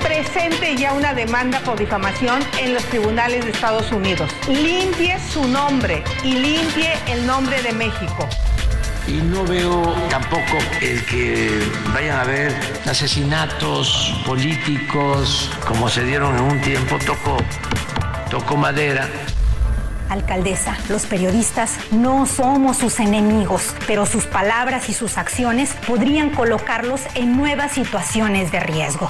Presente ya una demanda por difamación en los tribunales de Estados Unidos. Limpie su nombre y limpie el nombre de México. Y no veo tampoco el que vayan a haber asesinatos políticos como se dieron en un tiempo, tocó, tocó madera. Alcaldesa, los periodistas no somos sus enemigos, pero sus palabras y sus acciones podrían colocarlos en nuevas situaciones de riesgo.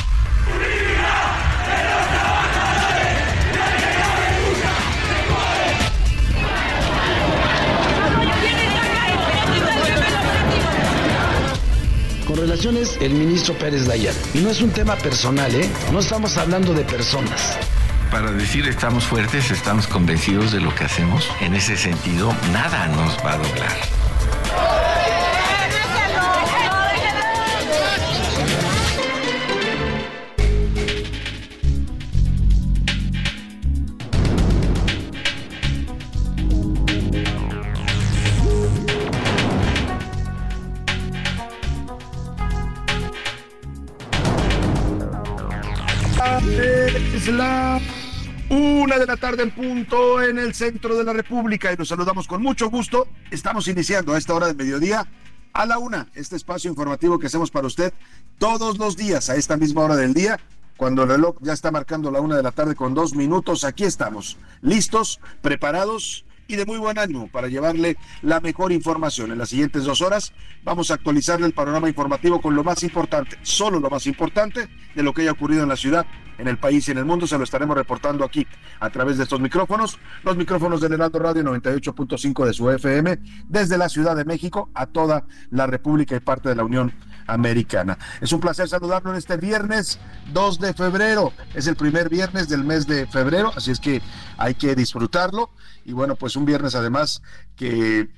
Con relaciones, el ministro Pérez Dayan. Y no es un tema personal, ¿eh? No estamos hablando de personas. Para decir estamos fuertes, estamos convencidos de lo que hacemos. En ese sentido, nada nos va a doblar. Es la una de la tarde en punto en el centro de la República y nos saludamos con mucho gusto. Estamos iniciando a esta hora del mediodía a la una este espacio informativo que hacemos para usted todos los días a esta misma hora del día. Cuando el reloj ya está marcando la una de la tarde con dos minutos, aquí estamos, listos, preparados y de muy buen ánimo para llevarle la mejor información. En las siguientes dos horas vamos a actualizarle el panorama informativo con lo más importante, solo lo más importante de lo que haya ocurrido en la ciudad, en el país y en el mundo. Se lo estaremos reportando aquí a través de estos micrófonos, los micrófonos del Heraldo Radio 98.5 de su FM, desde la Ciudad de México a toda la República y parte de la Unión Americana. Es un placer saludarlo en este viernes 2 de febrero. Es el primer viernes del mes de febrero, así es que hay que disfrutarlo. Y bueno, pues un viernes además que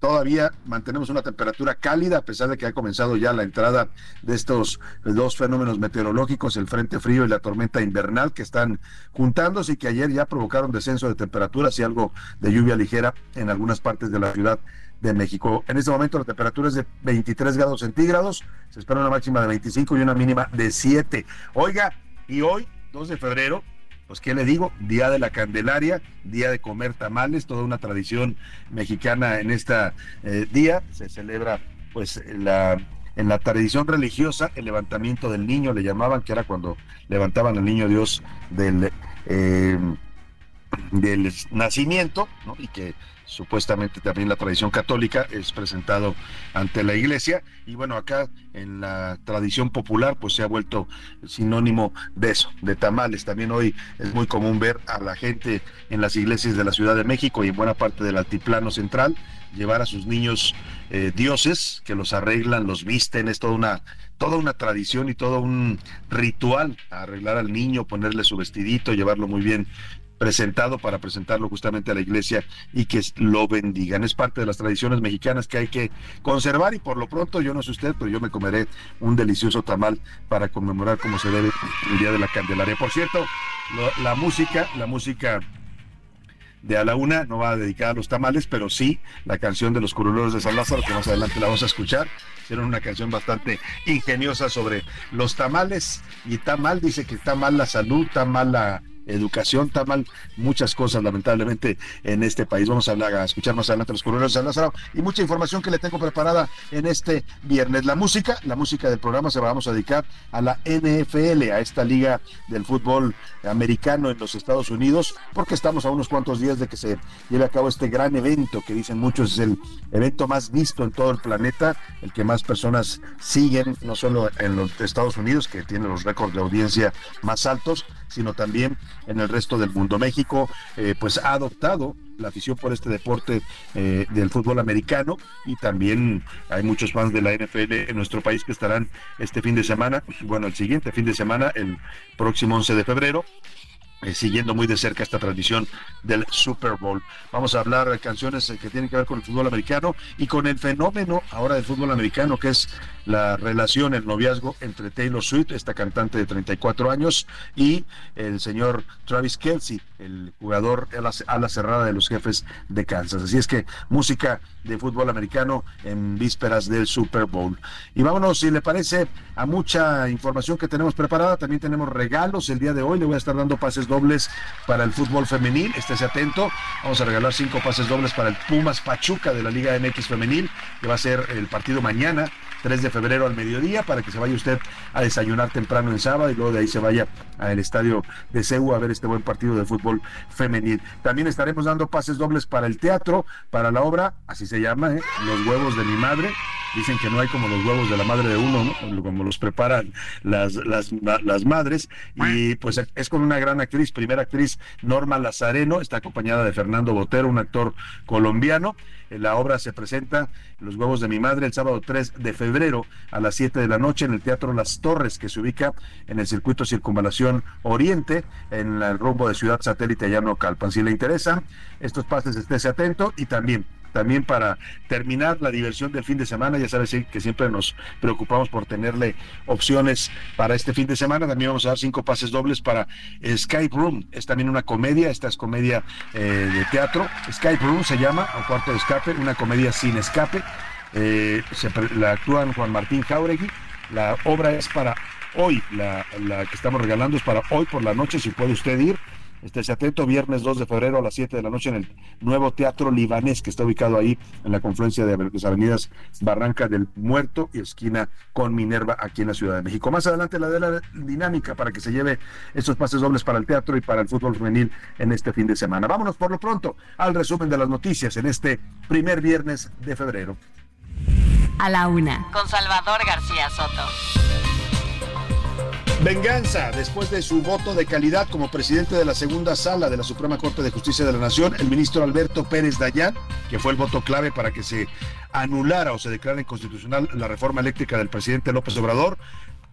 todavía mantenemos una temperatura cálida a pesar de que ha comenzado ya la entrada de estos dos fenómenos meteorológicos, el frente frío y la tormenta invernal que están juntándose y que ayer ya provocaron descenso de temperaturas y algo de lluvia ligera en algunas partes de la ciudad de México. En este momento la temperatura es de 23 grados centígrados, se espera una máxima de 25 y una mínima de 7. Oiga, y hoy, 2 de febrero, pues qué le digo, Día de la Candelaria, Día de comer tamales, toda una tradición mexicana en este día, se celebra pues la en la tradición religiosa el levantamiento del niño le llamaban que era cuando levantaban al niño Dios del eh, del nacimiento ¿no? y que supuestamente también la tradición católica es presentado ante la iglesia. Y bueno acá en la tradición popular pues se ha vuelto sinónimo de eso de tamales. También hoy es muy común ver a la gente en las iglesias de la Ciudad de México y en buena parte del altiplano central llevar a sus niños eh, dioses que los arreglan los visten. Es toda una toda una tradición y todo un ritual arreglar al niño ponerle su vestidito llevarlo muy bien presentado para presentarlo justamente a la iglesia y que lo bendigan. Es parte de las tradiciones mexicanas que hay que conservar y por lo pronto, yo no sé usted, pero yo me comeré un delicioso tamal para conmemorar como se debe el Día de la Candelaria. Por cierto, la música, la música de a la una no va dedicada a los tamales, pero sí la canción de los curuleros de San Lázaro, que más adelante la vamos a escuchar. Hicieron una canción bastante ingeniosa sobre los tamales y está mal, dice que está mal la salud, está mal la educación, está mal muchas cosas lamentablemente en este país. Vamos a hablar, a escuchar más adelante los corredores de Lázaro y mucha información que le tengo preparada en este viernes. La música, la música del programa se la vamos a dedicar a la NFL, a esta liga del fútbol americano en los Estados Unidos, porque estamos a unos cuantos días de que se lleve a cabo este gran evento que dicen muchos es el evento más visto en todo el planeta, el que más personas siguen, no solo en los Estados Unidos, que tiene los récords de audiencia más altos, sino también en el resto del mundo. México, eh, pues ha adoptado la afición por este deporte eh, del fútbol americano y también hay muchos fans de la NFL en nuestro país que estarán este fin de semana, bueno, el siguiente fin de semana, el próximo 11 de febrero, eh, siguiendo muy de cerca esta tradición del Super Bowl. Vamos a hablar de canciones que tienen que ver con el fútbol americano y con el fenómeno ahora del fútbol americano, que es la relación, el noviazgo entre Taylor Swift, esta cantante de 34 años, y el señor Travis Kelsey, el jugador a la, cerrada de los jefes de Kansas. Así es que música de fútbol americano en vísperas del Super Bowl. Y vámonos, si le parece, a mucha información que tenemos preparada. También tenemos regalos el día de hoy. Le voy a estar dando pases dobles para el fútbol femenil. Estése atento. Vamos a regalar cinco pases dobles para el Pumas Pachuca de la Liga MX Femenil, que va a ser el partido mañana 3 de febrero al mediodía para que se vaya usted a desayunar temprano en sábado y luego de ahí se vaya al estadio de Ceú a ver este buen partido de fútbol femenil. También estaremos dando pases dobles para el teatro, para la obra, así se llama, ¿eh? Los huevos de mi madre. Dicen que no hay como los huevos de la madre de uno, ¿no? Como los preparan las, las, las madres. Y pues es con una gran actriz, primera actriz Norma Lazareno, está acompañada de Fernando Botero, un actor colombiano. La obra se presenta Los huevos de mi madre el sábado 3 de febrero a las 7 de la noche en el Teatro Las Torres, que se ubica en el circuito Circunvalación Oriente, en el rumbo de Ciudad Satélite Llano Calpan. Si le interesan estos pases, estése atento y también también para terminar la diversión del fin de semana. Ya sabes que siempre nos preocupamos por tenerle opciones para este fin de semana. También vamos a dar cinco pases dobles para Skype Room. Es también una comedia, esta es comedia eh, de teatro. Skype Room se llama, o cuarto de escape, una comedia sin escape. Eh, se, la actúan Juan Martín Jauregui. La obra es para hoy, la, que estamos regalando es para hoy por la noche, si puede usted ir Estése atento, viernes 2 de febrero a las 7 de la noche en el nuevo Teatro Libanés, que está ubicado ahí en la confluencia de las avenidas Barranca del Muerto y esquina con Minerva, aquí en la Ciudad de México. Más adelante la de la dinámica para que se lleve esos pases dobles para el teatro y para el fútbol femenil en este fin de semana. Vámonos por lo pronto al resumen de las noticias en este primer viernes de febrero. A la una, con Salvador García Soto. Venganza, después de su voto de calidad como presidente de la segunda sala de la Suprema Corte de Justicia de la Nación, el ministro Alberto Pérez Dayán, que fue el voto clave para que se anulara o se declara inconstitucional la reforma eléctrica del presidente López Obrador,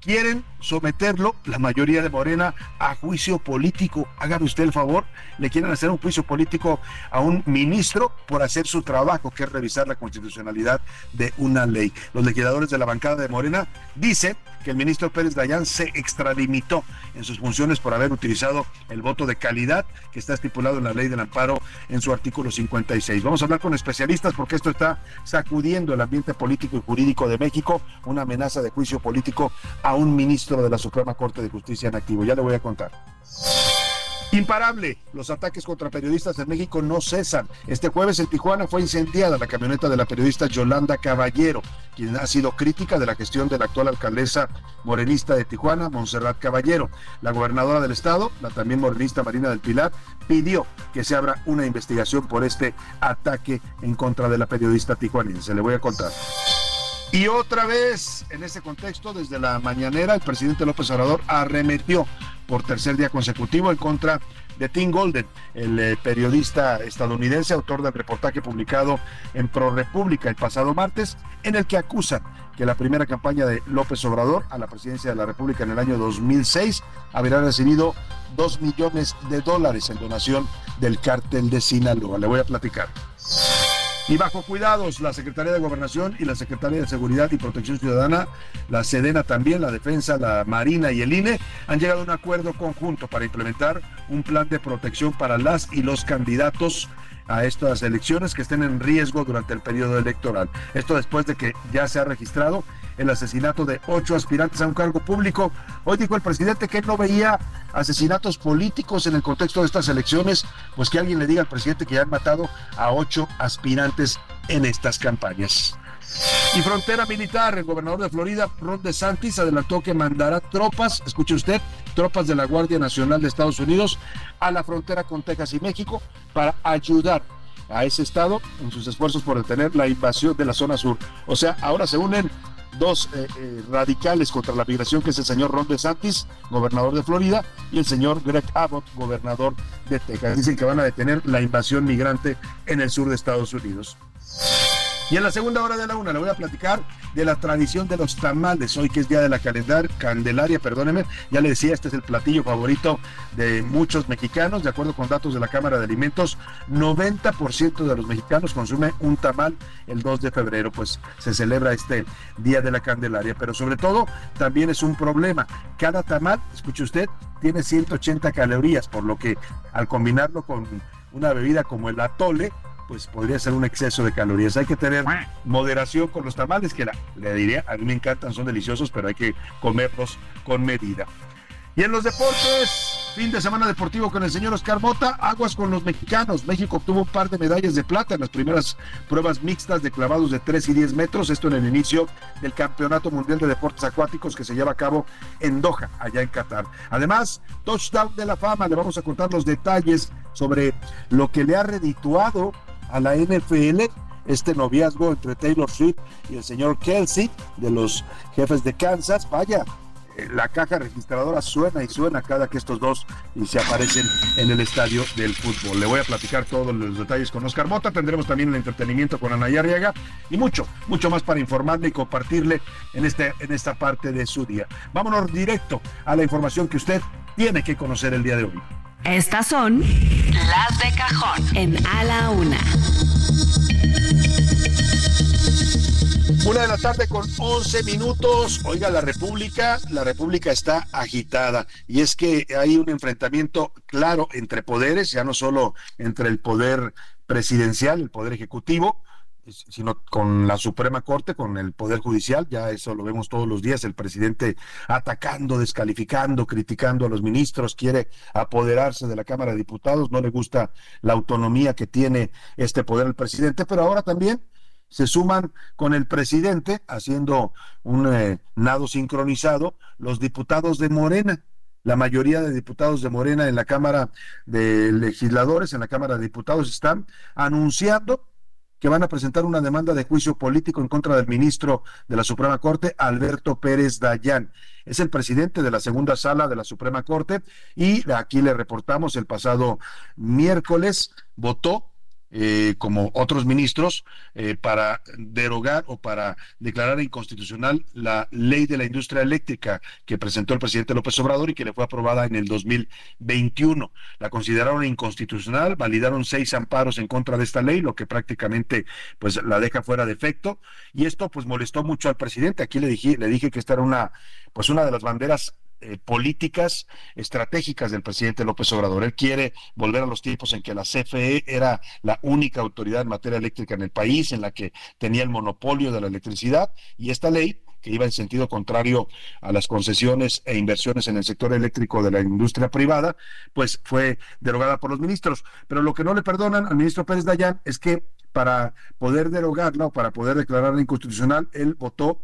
quieren someterlo, la mayoría de Morena, a juicio político. Hágame usted el favor, le quieren hacer un juicio político a un ministro por hacer su trabajo, que es revisar la constitucionalidad de una ley. Los legisladores de la bancada de Morena dicen que el ministro Pérez Dayán se extralimitó en sus funciones por haber utilizado el voto de calidad que está estipulado en la ley del amparo en su artículo 56. Vamos a hablar con especialistas porque esto está sacudiendo el ambiente político y jurídico de México, una amenaza de juicio político a un ministro de la Suprema Corte de Justicia en activo. Ya le voy a contar. Imparable. Los ataques contra periodistas en México no cesan. Este jueves en Tijuana fue incendiada la camioneta de la periodista Yolanda Caballero, quien ha sido crítica de la gestión de la actual alcaldesa morenista de Tijuana, Montserrat Caballero. La gobernadora del estado, la también morenista Marina del Pilar, pidió que se abra una investigación por este ataque en contra de la periodista tijuanense. Le voy a contar. Y otra vez, en ese contexto, desde la mañanera, el presidente López Obrador arremetió por tercer día consecutivo en contra de Tim Golden, el eh, periodista estadounidense, autor del reportaje publicado en Pro República el pasado martes, en el que acusa que la primera campaña de López Obrador a la presidencia de la República en el año 2006 habría recibido dos millones de dólares en donación del cártel de Sinaloa. Le voy a platicar. Y bajo cuidados, la Secretaría de Gobernación y la Secretaría de Seguridad y Protección Ciudadana, la Sedena también, la Defensa, la Marina y el INE han llegado a un acuerdo conjunto para implementar un plan de protección para las y los candidatos a estas elecciones que estén en riesgo durante el periodo electoral. Esto después de que ya se ha registrado el asesinato de ocho aspirantes a un cargo público. Hoy dijo el presidente que no veía asesinatos políticos en el contexto de estas elecciones, pues que alguien le diga al presidente que ya han matado a ocho aspirantes en estas campañas. Y frontera militar, el gobernador de Florida, Ron DeSantis, adelantó que mandará tropas, escuche usted, tropas de la Guardia Nacional de Estados Unidos a la frontera con Texas y México para ayudar a ese estado en sus esfuerzos por detener la invasión de la zona sur. O sea, ahora se unen dos eh, eh, radicales contra la migración, que es el señor Ron DeSantis, gobernador de Florida, y el señor Greg Abbott, gobernador de Texas. Dicen que van a detener la invasión migrante en el sur de Estados Unidos. Y en la segunda hora de la una le voy a platicar de la tradición de los tamales. Hoy que es día de la calendar, Candelaria, perdóneme, ya le decía, este es el platillo favorito de muchos mexicanos. De acuerdo con datos de la Cámara de Alimentos, 90% de los mexicanos consumen un tamal el 2 de febrero, pues se celebra este día de la Candelaria. Pero sobre todo, también es un problema. Cada tamal, escuche usted, tiene 180 calorías, por lo que al combinarlo con una bebida como el atole, pues podría ser un exceso de calorías. Hay que tener moderación con los tamales, que le diría, a mí me encantan, son deliciosos, pero hay que comerlos con medida. Y en los deportes, fin de semana deportivo con el señor Oscar Mota, aguas con los mexicanos. México obtuvo un par de medallas de plata en las primeras pruebas mixtas de clavados de 3 y 10 metros, esto en el inicio del Campeonato Mundial de Deportes Acuáticos que se lleva a cabo en Doha, allá en Qatar. Además, touchdown de la fama, le vamos a contar los detalles sobre lo que le ha redituado a la NFL este noviazgo entre Taylor Swift y el señor Kelsey de los jefes de Kansas. Vaya, la caja registradora suena y suena cada que estos dos se aparecen en el estadio del fútbol. Le voy a platicar todos los detalles con Oscar Mota. Tendremos también el entretenimiento con Ana Arriaga y mucho, mucho más para informarle y compartirle en, este, en esta parte de su día. Vámonos directo a la información que usted tiene que conocer el día de hoy. Estas son las de cajón en A la Una. Una de la tarde con 11 minutos. Oiga, la República, la República está agitada y es que hay un enfrentamiento claro entre poderes, ya no solo entre el poder presidencial, el poder ejecutivo, sino con la Suprema Corte, con el Poder Judicial, ya eso lo vemos todos los días, el presidente atacando, descalificando, criticando a los ministros, quiere apoderarse de la Cámara de Diputados, no le gusta la autonomía que tiene este poder el presidente, pero ahora también se suman con el presidente haciendo un eh, nado sincronizado los diputados de Morena. La mayoría de diputados de Morena en la Cámara de Legisladores, en la Cámara de Diputados, están anunciando que van a presentar una demanda de juicio político en contra del ministro de la Suprema Corte, Alberto Pérez Dayán. Es el presidente de la segunda sala de la Suprema Corte y aquí le reportamos el pasado miércoles votó eh, como otros ministros, eh, para derogar o para declarar inconstitucional la ley de la industria eléctrica que presentó el presidente López Obrador y que le fue aprobada en el 2021. La consideraron inconstitucional, validaron seis amparos en contra de esta ley, lo que prácticamente pues la deja fuera de efecto y esto pues molestó mucho al presidente. Aquí le dije, le dije que esta era una pues una de las banderas eh, políticas estratégicas del presidente López Obrador. Él quiere volver a los tiempos en que la CFE era la única autoridad en materia eléctrica en el país, en la que tenía el monopolio de la electricidad, y esta ley que iba en sentido contrario a las concesiones e inversiones en el sector eléctrico de la industria privada, pues fue derogada por los ministros. Pero lo que no le perdonan al ministro Pérez Dayán es que para poder derogarla o para poder declararla inconstitucional, él votó,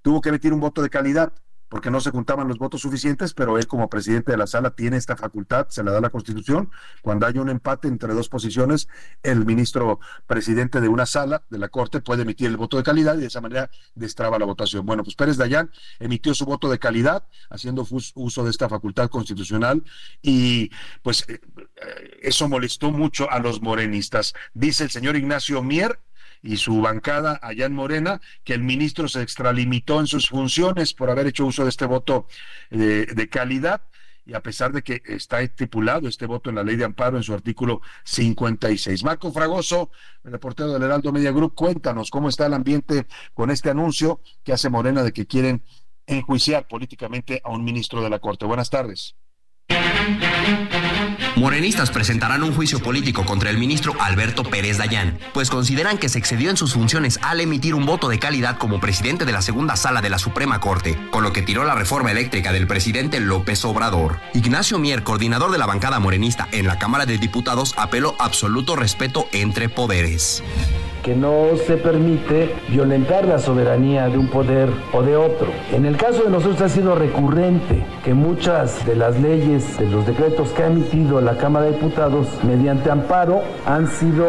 tuvo que emitir un voto de calidad porque no se juntaban los votos suficientes, pero él como presidente de la sala tiene esta facultad, se le da la constitución. Cuando hay un empate entre dos posiciones, el ministro presidente de una sala de la Corte puede emitir el voto de calidad y de esa manera destraba la votación. Bueno, pues Pérez Dayán emitió su voto de calidad haciendo uso de esta facultad constitucional y pues eh, eh, eso molestó mucho a los morenistas. Dice el señor Ignacio Mier, y su bancada allá en Morena, que el ministro se extralimitó en sus funciones por haber hecho uso de este voto de, de calidad y a pesar de que está estipulado este voto en la ley de amparo en su artículo 56. Marco Fragoso, el reportero del Heraldo Media Group, cuéntanos cómo está el ambiente con este anuncio que hace Morena de que quieren enjuiciar políticamente a un ministro de la Corte. Buenas tardes. Morenistas presentarán un juicio político contra el ministro Alberto Pérez Dayán, pues consideran que se excedió en sus funciones al emitir un voto de calidad como presidente de la segunda sala de la Suprema Corte, con lo que tiró la reforma eléctrica del presidente López Obrador. Ignacio Mier, coordinador de la bancada morenista en la Cámara de Diputados, apeló absoluto respeto entre poderes que no se permite violentar la soberanía de un poder o de otro. En el caso de nosotros ha sido recurrente que muchas de las leyes, de los decretos que ha emitido la Cámara de Diputados mediante amparo han sido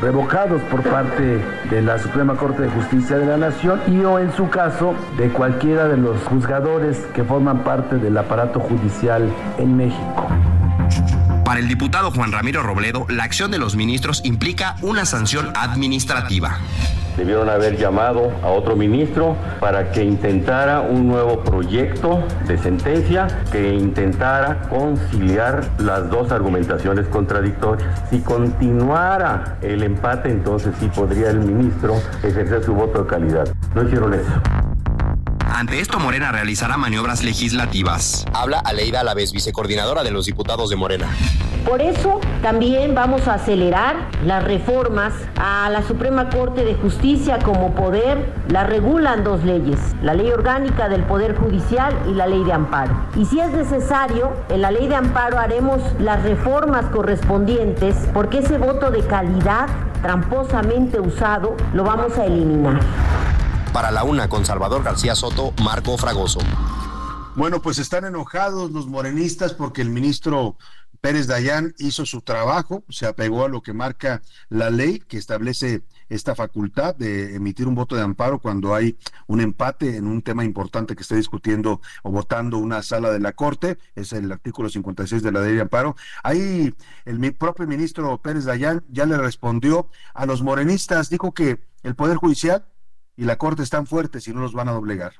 revocados por parte de la Suprema Corte de Justicia de la Nación y o en su caso de cualquiera de los juzgadores que forman parte del aparato judicial en México. Para el diputado Juan Ramiro Robledo, la acción de los ministros implica una sanción administrativa. Debieron haber llamado a otro ministro para que intentara un nuevo proyecto de sentencia que intentara conciliar las dos argumentaciones contradictorias. Si continuara el empate, entonces sí podría el ministro ejercer su voto de calidad. No hicieron eso. Ante esto, Morena realizará maniobras legislativas. Habla Aleida Alavés, vicecoordinadora de los diputados de Morena. Por eso también vamos a acelerar las reformas a la Suprema Corte de Justicia como poder. La regulan dos leyes, la ley orgánica del Poder Judicial y la ley de amparo. Y si es necesario, en la ley de amparo haremos las reformas correspondientes porque ese voto de calidad tramposamente usado lo vamos a eliminar. Para la una con Salvador García Soto, Marco Fragoso. Bueno, pues están enojados los morenistas porque el ministro Pérez Dayán hizo su trabajo, se apegó a lo que marca la ley que establece esta facultad de emitir un voto de amparo cuando hay un empate en un tema importante que esté discutiendo o votando una sala de la Corte, es el artículo 56 de la ley de amparo. Ahí el propio ministro Pérez Dayán ya le respondió a los morenistas, dijo que el Poder Judicial y la Corte están fuertes y no los van a doblegar.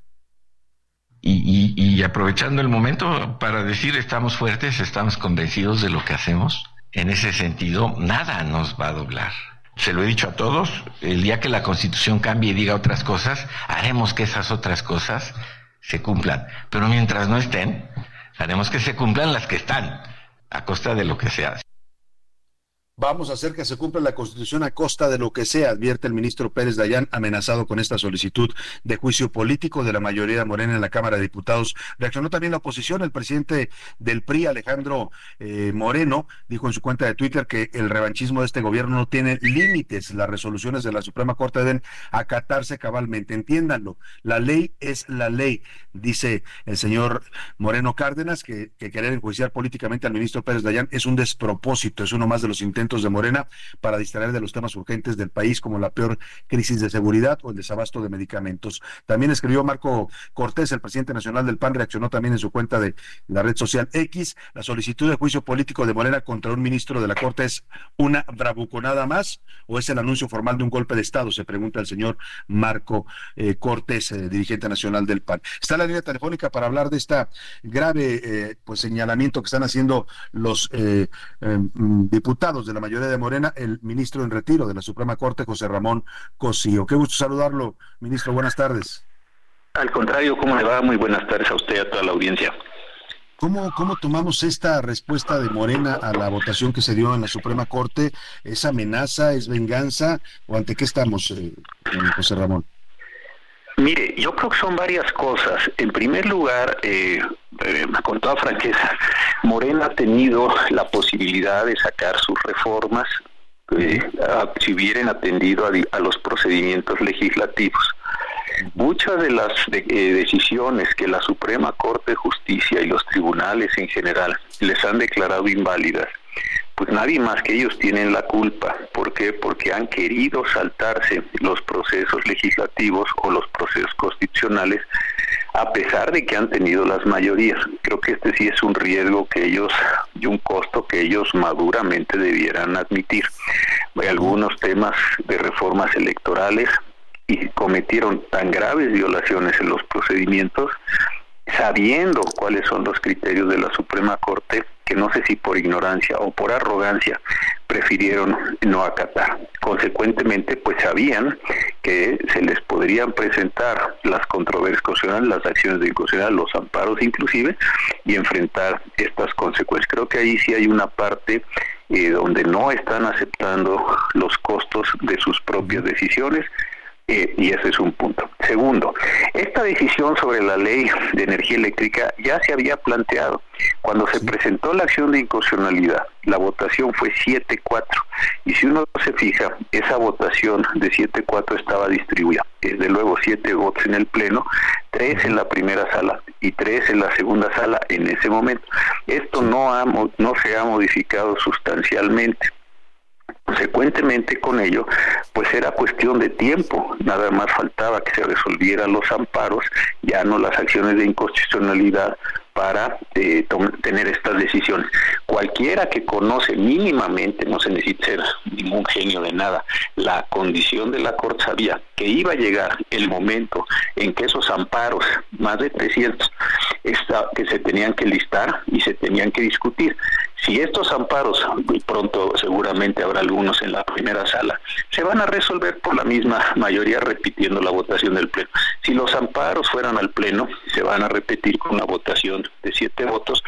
Y, aprovechando el momento para decir estamos fuertes, estamos convencidos de lo que hacemos, en ese sentido nada nos va a doblar. Se lo he dicho a todos, el día que la constitución cambie y diga otras cosas, haremos que esas otras cosas se cumplan. Pero mientras no estén, haremos que se cumplan las que están, a costa de lo que se hace. Vamos a hacer que se cumpla la Constitución a costa de lo que sea, advierte el ministro Pérez Dayán, amenazado con esta solicitud de juicio político de la mayoría morena en la Cámara de Diputados. Reaccionó también la oposición. El presidente del PRI, Alejandro eh, Moreno, dijo en su cuenta de Twitter que el revanchismo de este gobierno no tiene límites. Las resoluciones de la Suprema Corte deben acatarse cabalmente. Entiéndanlo. La ley es la ley, dice el señor Moreno Cárdenas, que, que querer enjuiciar políticamente al ministro Pérez Dayán es un despropósito, es uno más de los intentos de Morena para distraer de los temas urgentes del país como la peor crisis de seguridad o el desabasto de medicamentos. También escribió Marco Cortés, el presidente nacional del PAN, reaccionó también en su cuenta de la red social X. La solicitud de juicio político de Morena contra un ministro de la Corte es una bravuconada más o es el anuncio formal de un golpe de Estado, se pregunta el señor Marco eh, Cortés, eh, dirigente nacional del PAN. Está la línea telefónica para hablar de esta grave eh, pues señalamiento que están haciendo los diputados de la mayoría de Morena, el ministro en retiro de la Suprema Corte, José Ramón Cosío. Qué gusto saludarlo, ministro. Buenas tardes. Al contrario, ¿cómo le va? Muy buenas tardes a usted y a toda la audiencia. ¿Cómo, ¿Cómo tomamos esta respuesta de Morena a la votación que se dio en la Suprema Corte? ¿Es amenaza, es venganza o ante qué estamos, eh, José Ramón? Mire, yo creo que son varias cosas. En primer lugar, eh, eh, con toda franqueza, Morena ha tenido la posibilidad de sacar sus reformas eh, si hubieran atendido a, los procedimientos legislativos. Muchas de las decisiones que la Suprema Corte de Justicia y los tribunales en general les han declarado inválidas pues nadie más que ellos tienen la culpa. ¿Por qué? Porque han querido saltarse los procesos legislativos o los procesos constitucionales a pesar de que han tenido las mayorías. Creo que este sí es un riesgo que ellos y un costo que ellos maduramente debieran admitir. Hay algunos temas de reformas electorales y cometieron tan graves violaciones en los procedimientos sabiendo cuáles son los criterios de la Suprema Corte, que no sé si por ignorancia o por arrogancia prefirieron no acatar. Consecuentemente, pues sabían que se les podrían presentar las controversias constitucionales, las acciones de inconstitucional, los amparos inclusive, y enfrentar estas consecuencias. Creo que ahí sí hay una parte eh, donde no están aceptando los costos de sus propias decisiones eh, y ese es un punto. Segundo, esta decisión sobre la ley de energía eléctrica ya se había planteado. Cuando se presentó la acción de inconstitucionalidad, la votación fue 7-4. Y si uno se fija, esa votación de 7-4 estaba distribuida. Desde luego, 7 votos en el Pleno, 3 en la primera sala y 3 en la segunda sala en ese momento. Esto no, ha, no se ha modificado sustancialmente. Consecuentemente con ello, pues era cuestión de tiempo, nada más faltaba que se resolvieran los amparos, ya no las acciones de inconstitucionalidad para eh, tener estas decisiones. Cualquiera que conoce mínimamente, no se necesita ser ningún genio de nada, la condición de la Corte sabía que iba a llegar el momento en que esos amparos, más de 300, que se tenían que listar y se tenían que discutir. Si estos amparos, muy pronto seguramente habrá algunos en la primera sala, se van a resolver por la misma mayoría repitiendo la votación del Pleno. Si los amparos fueran al Pleno, se van a repetir con una votación de siete votos,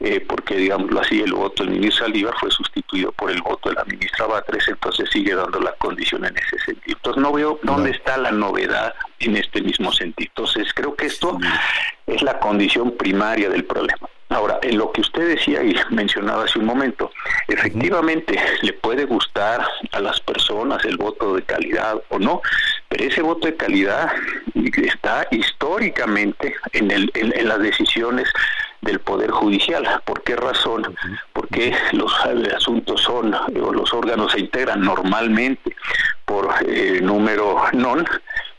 eh, porque digámoslo así, el voto del ministro Saldívar fue sustituido por el voto de la ministra Batres, entonces sigue dando la condición en ese sentido. Entonces no veo dónde está la novedad en este mismo sentido. Entonces creo que esto es la condición primaria del problema. Ahora, en lo que usted decía y mencionaba hace un momento, efectivamente le puede gustar a las personas el voto de calidad o no, pero ese voto de calidad está históricamente en, el, en, las decisiones del Poder Judicial. ¿Por qué razón? Porque los asuntos son, o los órganos se integran normalmente por eh, número non,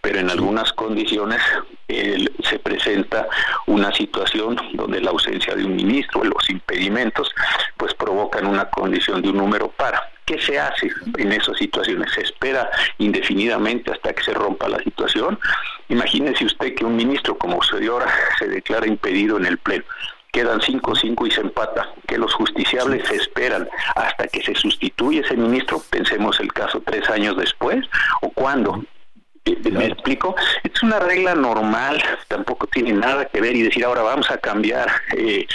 pero en algunas condiciones se presenta una situación donde la ausencia de un ministro, los impedimentos, pues provocan una condición de un número para. ¿Qué se hace en esas situaciones? ¿Se espera indefinidamente hasta que se rompa la situación? Imagínese usted que un ministro como usted ahora se declara impedido en el Pleno quedan 5-5 y se empata, que los justiciables se esperan hasta que se sustituye ese ministro, pensemos el caso tres años después, o cuándo, ¿Me explico? Es una regla normal, tampoco tiene nada que ver y decir ahora vamos a cambiar eh,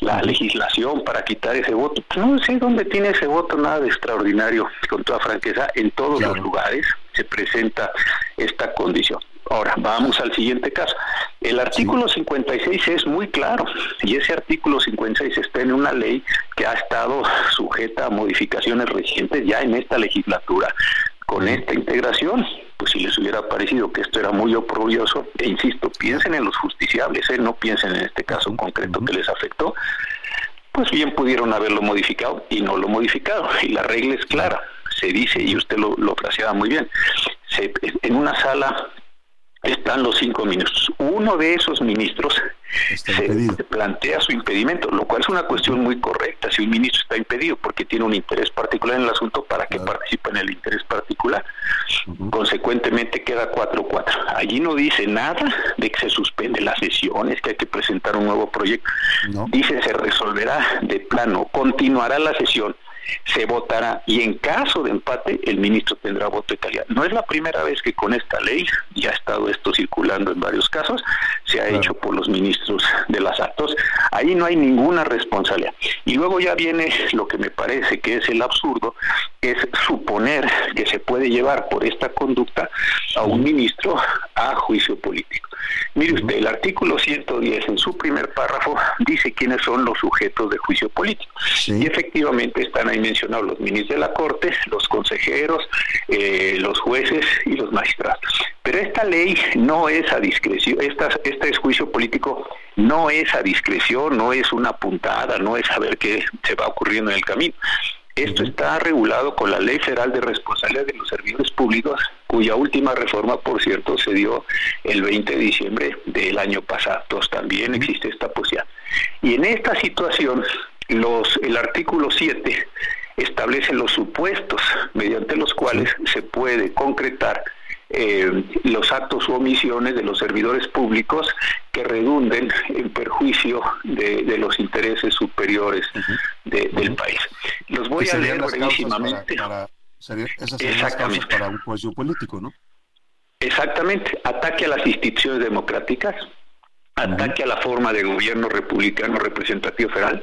la legislación para quitar ese voto. Pues no sé dónde tiene ese voto, nada de extraordinario, con toda franqueza, en todos los lugares se presenta esta condición. Ahora, vamos al siguiente caso. El artículo 56 es muy claro y ese artículo 56 está en una ley que ha estado sujeta a modificaciones recientes ya en esta legislatura con esta integración, pues si les hubiera parecido que esto era muy oprobioso, e insisto, piensen en los justiciables, ¿eh? no piensen en este caso concreto que les afectó, pues bien pudieron haberlo modificado y no lo modificado. Y la regla es clara, se dice, y usted lo, lo fraseaba muy bien, se, en una sala están los cinco ministros. Uno de esos ministros se plantea su impedimento, lo cual es una cuestión muy correcta. Si un ministro está impedido porque tiene un interés particular en el asunto, ¿para que participe en el interés particular? Consecuentemente queda 4-4. Allí no dice nada de que se suspende las sesiones, que hay que presentar un nuevo proyecto. Dice se resolverá de plano, continuará la sesión se votará y en caso de empate el ministro tendrá voto de calidad. No es la primera vez que con esta ley, ya ha estado esto circulando en varios casos, se ha hecho por los ministros de las actos, ahí no hay ninguna responsabilidad. Y luego ya viene lo que me parece que es el absurdo, es suponer que se puede llevar por esta conducta a un ministro a juicio político. Mire usted, el artículo 110 en su primer párrafo dice quiénes son los sujetos de juicio político. Y efectivamente están ahí mencionados los ministros de la Corte, los consejeros, eh, los jueces y los magistrados. Pero esta ley no es a discreción, esta, este juicio político no es a discreción, no es una puntada, no es saber qué se va ocurriendo en el camino. Esto está regulado con la Ley Federal de Responsabilidad de los Servidores Públicos, cuya última reforma, por cierto, se dio el 20 de diciembre del año pasado. Entonces también existe esta posibilidad. Y en esta situación, los, el artículo 7 establece los supuestos mediante los cuales se puede concretar eh, los actos u omisiones de los servidores públicos que redunden en perjuicio de, los intereses superiores del país. Los voy a leer brevísimamente. Exactamente. para un juicio político, ¿no? Exactamente. Ataque a las instituciones democráticas, ataque a la forma de gobierno republicano representativo federal,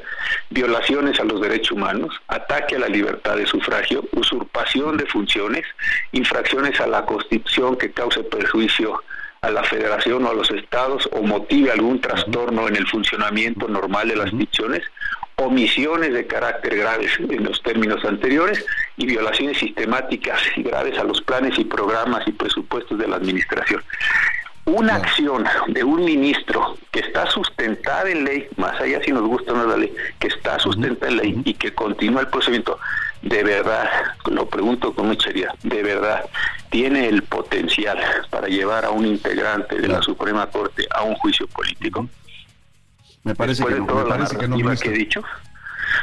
violaciones a los derechos humanos, ataque a la libertad de sufragio, usurpación de funciones, infracciones a la Constitución que cause perjuicio a la federación o a los estados o motive algún trastorno en el funcionamiento normal de las instituciones, omisiones de carácter graves en los términos anteriores y violaciones sistemáticas y graves a los planes y programas y presupuestos de la administración una acción de un ministro que está sustentada en ley, más allá si nos gusta o no la ley, que está sustentada en ley y que continúa el procedimiento, de verdad, lo pregunto con mucha seriedad, de verdad, tiene el potencial para llevar a un integrante de la Suprema Corte a un juicio político. Me parece que no, me parece que no, que he dicho.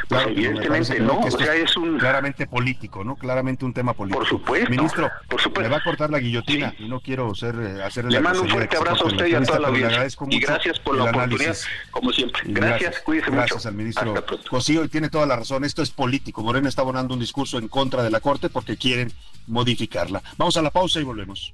Claro, evidentemente no, o sea, es un... Claramente político, ¿no? Claramente un tema político. Por supuesto. Ministro, por supuesto. me va a cortar la guillotina y no quiero ser, eh, hacer Le mando un fuerte abrazo a usted y a toda la audiencia. Y gracias por la oportunidad, como siempre. Gracias, cuídese mucho. Gracias al ministro Cosío, y tiene toda la razón. Esto es político. Morena está abonando un discurso en contra de la Corte porque quieren modificarla. Vamos a la pausa y volvemos.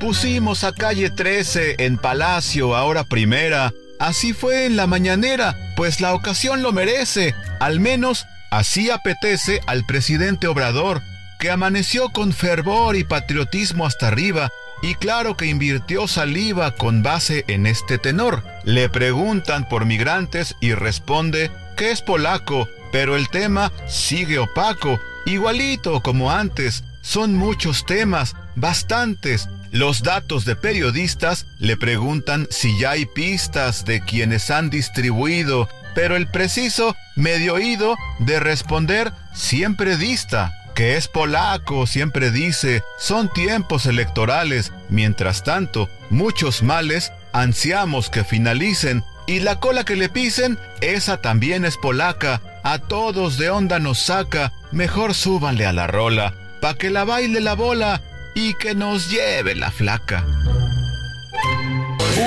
Pusimos a calle 13 en Palacio, ahora primera. Así fue en la mañanera, pues la ocasión lo merece. Al menos así apetece al presidente Obrador, que amaneció con fervor y patriotismo hasta arriba, y claro que invirtió saliva con base en este tenor. Le preguntan por migrantes y responde que es polaco, pero el tema sigue opaco, igualito como antes. Son muchos temas, bastantes, los datos de periodistas le preguntan si ya hay pistas de quienes han distribuido, pero el preciso medio oído de responder siempre dista. Que es polaco, siempre dice, son tiempos electorales. Mientras tanto, muchos males ansiamos que finalicen y la cola que le pisen, esa también es polaca. A todos de onda nos saca, mejor súbanle a la rola, pa' que la baile la bola y que nos lleve la flaca.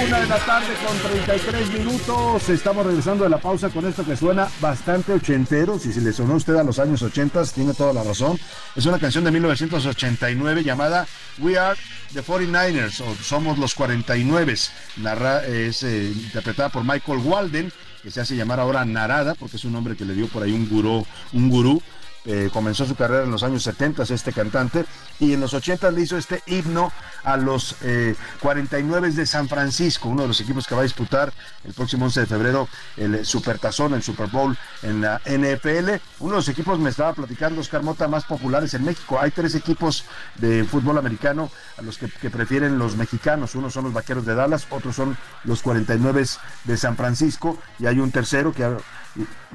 Una de la tarde con 33 minutos. Estamos regresando de la pausa con esto que suena bastante ochentero. Si se le sonó a usted a los años 80, tiene toda la razón. Es una canción de 1989 llamada We Are the 49ers o Somos los 49. Narra, es eh, interpretada por Michael Walden, que se hace llamar ahora Narada, porque es un nombre que le dio por ahí un gurú, un gurú eh, comenzó su carrera en los años 70 este cantante y en los 80 le hizo este himno a los 49 eh, de San Francisco, uno de los equipos que va a disputar el próximo 11 de febrero el Supertazón, el Super Bowl en la NFL. Uno de los equipos, me estaba platicando Oscar Mota, más populares en México. Hay tres equipos de fútbol americano a los que, que prefieren los mexicanos. Uno son los Vaqueros de Dallas, otros son los 49 de San Francisco y hay un tercero que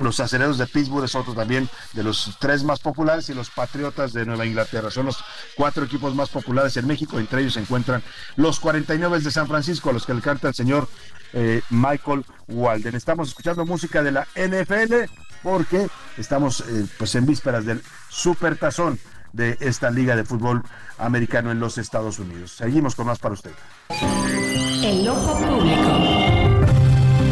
los acereros de Pittsburgh es otro también de los tres más populares y los Patriotas de Nueva Inglaterra. Son los cuatro equipos más populares en México. Entre ellos se encuentran los 49 de San Francisco, a los que le canta el señor eh, Michael Walden. Estamos escuchando música de la NFL porque estamos eh, pues en vísperas del Super Tazón de esta liga de fútbol americano en los Estados Unidos. Seguimos con más para usted. El ojo público.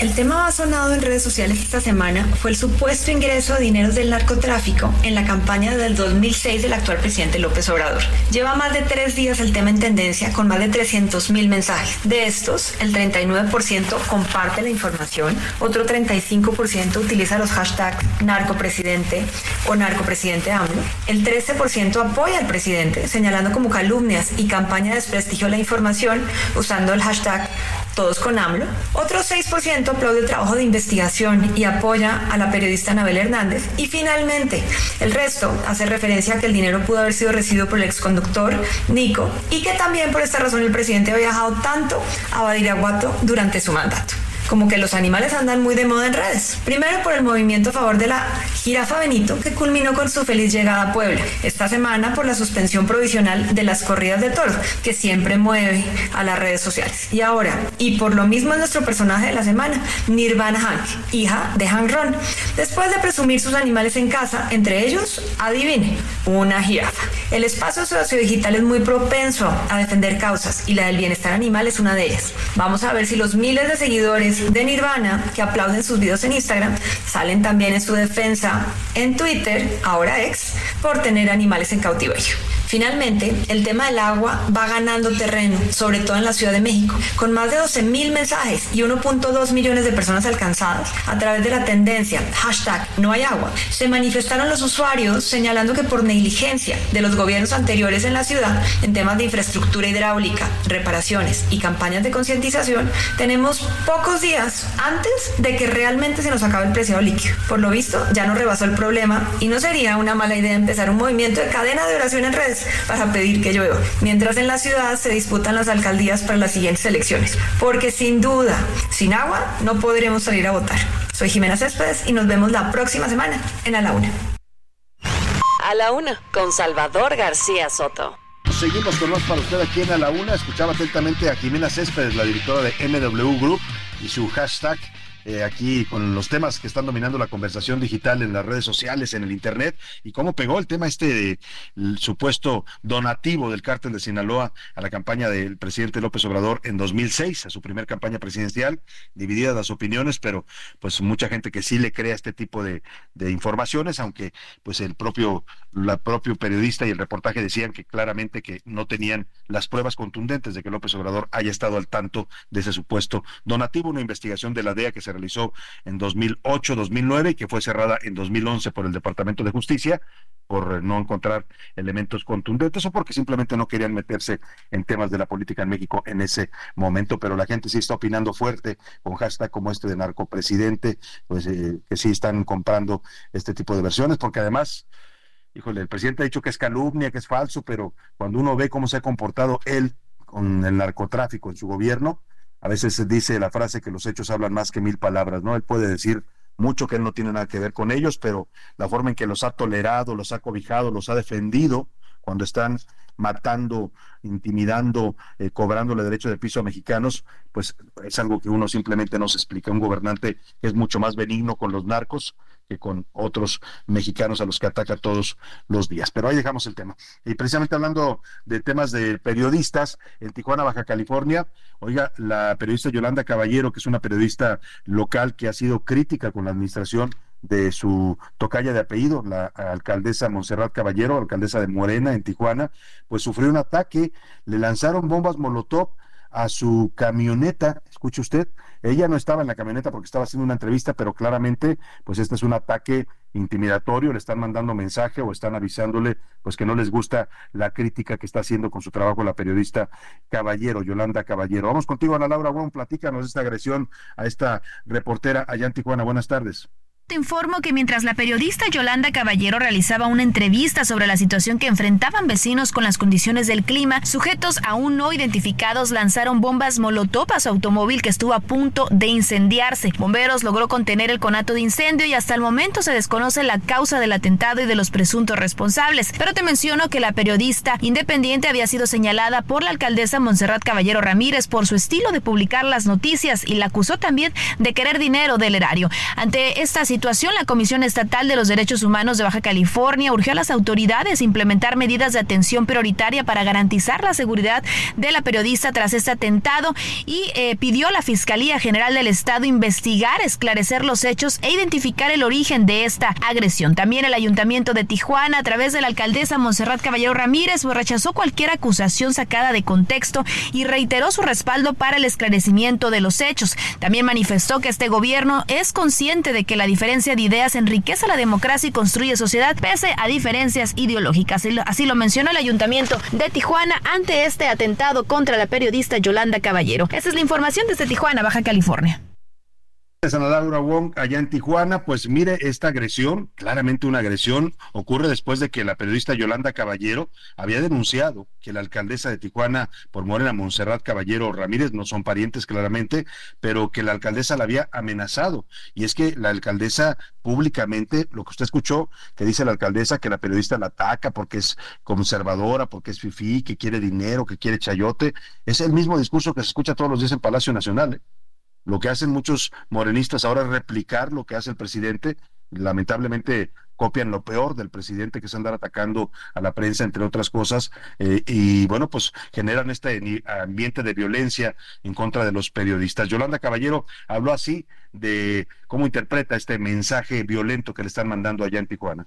El tema más sonado en redes sociales esta semana fue el supuesto ingreso de dineros del narcotráfico en la campaña del 2006 del actual presidente López Obrador. Lleva más de tres días el tema en tendencia con más de 300 mil mensajes. De estos, el 39% comparte la información, otro 35% utiliza los hashtags narcopresidente o narcopresidente AMLO, el 13% apoya al presidente señalando como calumnias y campaña de desprestigio la información usando el hashtag todos con. Otro 6% aplaude el trabajo de investigación y apoya a la periodista Anabel Hernández. Y finalmente, el resto hace referencia a que el dinero pudo haber sido recibido por el exconductor Nico y que también por esta razón el presidente ha viajado tanto a Badiraguato durante su mandato como que los animales andan muy de moda en redes. Primero por el movimiento a favor de la jirafa Benito, que culminó con su feliz llegada a Puebla. Esta semana por la suspensión provisional de las corridas de toros, que siempre mueve a las redes sociales. Y ahora, y por lo mismo es nuestro personaje de la semana, Nirvana Hank, hija de Hank Ron. Después de presumir sus animales en casa, entre ellos, adivine, una jirafa. El espacio sociodigital es muy propenso a defender causas y la del bienestar animal es una de ellas. Vamos a ver si los miles de seguidores de Nirvana que aplauden sus videos en Instagram salen también en su defensa en Twitter, ahora ex, por tener animales en cautiverio. Finalmente, el tema del agua va ganando terreno, sobre todo en la Ciudad de México, con más de 12 mil mensajes y 1.2 millones de personas alcanzadas a través de la tendencia hashtag no hay agua. Se manifestaron los usuarios señalando que por negligencia de los gobiernos anteriores en la ciudad en temas de infraestructura hidráulica, reparaciones y campañas de concientización, tenemos pocos días antes de que realmente se nos acabe el preciado líquido. Por lo visto, ya no rebasó el problema y no sería una mala idea empezar un movimiento de cadena de oración en redes para pedir que llueva, mientras en la ciudad se disputan las alcaldías para las siguientes elecciones. Porque sin duda, sin agua no podremos salir a votar. Soy Jimena Céspedes y nos vemos la próxima semana en A la Una. A la Una, con Salvador García Soto. Seguimos con más para usted aquí en A la Una. Escuchaba atentamente a Jimena Céspedes, la directora de MW Group, y su hashtag eh, aquí con los temas que están dominando la conversación digital en las redes sociales, en el Internet, y cómo pegó el tema este del supuesto donativo del cártel de Sinaloa a la campaña del presidente López Obrador en 2006, a su primer campaña presidencial, divididas las opiniones, pero pues mucha gente que sí le crea este tipo de, de informaciones, aunque pues el propio, la propio periodista y el reportaje decían que claramente que no tenían las pruebas contundentes de que López Obrador haya estado al tanto de ese supuesto donativo, una investigación de la DEA que se realizó en 2008, 2009 y que fue cerrada en 2011 por el Departamento de Justicia por no encontrar elementos contundentes o porque simplemente no querían meterse en temas de la política en México en ese momento, pero la gente sí está opinando fuerte con hashtag como este de narcopresidente, pues eh, que sí están comprando este tipo de versiones, porque además, híjole, el presidente ha dicho que es calumnia, que es falso, pero cuando uno ve cómo se ha comportado él con el narcotráfico en su gobierno, a veces se dice la frase que los hechos hablan más que mil palabras, ¿no? Él puede decir mucho que él no tiene nada que ver con ellos, pero la forma en que los ha tolerado, los ha cobijado, los ha defendido cuando están matando, intimidando, eh, cobrándole derecho de piso a mexicanos, pues es algo que uno simplemente no se explica. Un gobernante es mucho más benigno con los narcos que con otros mexicanos a los que ataca todos los días. Pero ahí dejamos el tema. Y precisamente hablando de temas de periodistas, en Tijuana, Baja California, oiga, la periodista Yolanda Caballero, que es una periodista local que ha sido crítica con la administración de su tocaya de apellido, la alcaldesa Monserrat Caballero, alcaldesa de Morena en Tijuana, pues sufrió un ataque, le lanzaron bombas Molotov a su camioneta, escuche usted, ella no estaba en la camioneta porque estaba haciendo una entrevista, pero claramente, pues este es un ataque intimidatorio, le están mandando mensaje o están avisándole, pues que no les gusta la crítica que está haciendo con su trabajo la periodista Caballero, Yolanda Caballero. Vamos contigo, Ana Laura Bueno, platícanos esta agresión a esta reportera allá en Tijuana. Buenas tardes. Te informo que mientras la periodista Yolanda Caballero realizaba una entrevista sobre la situación que enfrentaban vecinos con las condiciones del clima, sujetos aún no identificados lanzaron bombas molotov a su automóvil que estuvo a punto de incendiarse. Bomberos logró contener el conato de incendio y hasta el momento se desconoce la causa del atentado y de los presuntos responsables. Pero te menciono que la periodista independiente había sido señalada por la alcaldesa Montserrat Caballero Ramírez por su estilo de publicar las noticias y la acusó también de querer dinero del erario. Ante esta situación, situación, la Comisión Estatal de los Derechos Humanos de Baja California urgió a las autoridades implementar medidas de atención prioritaria para garantizar la seguridad de la periodista tras este atentado y eh, pidió a la Fiscalía General del Estado investigar, esclarecer los hechos e identificar el origen de esta agresión. También el Ayuntamiento de Tijuana, a través de la alcaldesa Monserrat Caballero Ramírez, rechazó cualquier acusación sacada de contexto y reiteró su respaldo para el esclarecimiento de los hechos. También manifestó que este gobierno es consciente de que la diferencia de ideas enriquece la democracia y construye sociedad pese a diferencias ideológicas. Así lo mencionó el Ayuntamiento de Tijuana ante este atentado contra la periodista Yolanda Caballero. Esa es la información desde Tijuana, Baja California. Ana Laura Wong allá en Tijuana, pues mire, esta agresión, claramente una agresión, ocurre después de que la periodista Yolanda Caballero había denunciado que la alcaldesa de Tijuana por Morena, Montserrat Caballero Ramírez, no son parientes claramente, pero que la alcaldesa la había amenazado. Y es que la alcaldesa públicamente, lo que usted escuchó, que dice la alcaldesa que la periodista la ataca porque es conservadora, porque es fifí, que quiere dinero, que quiere chayote, es el mismo discurso que se escucha todos los días en Palacio Nacional. ¿eh? Lo que hacen muchos morenistas ahora es replicar lo que hace el presidente. Lamentablemente copian lo peor del presidente, que es andar atacando a la prensa, entre otras cosas, eh, y bueno, pues generan este ambiente de violencia en contra de los periodistas. Yolanda Caballero habló así de cómo interpreta este mensaje violento que le están mandando allá en Tijuana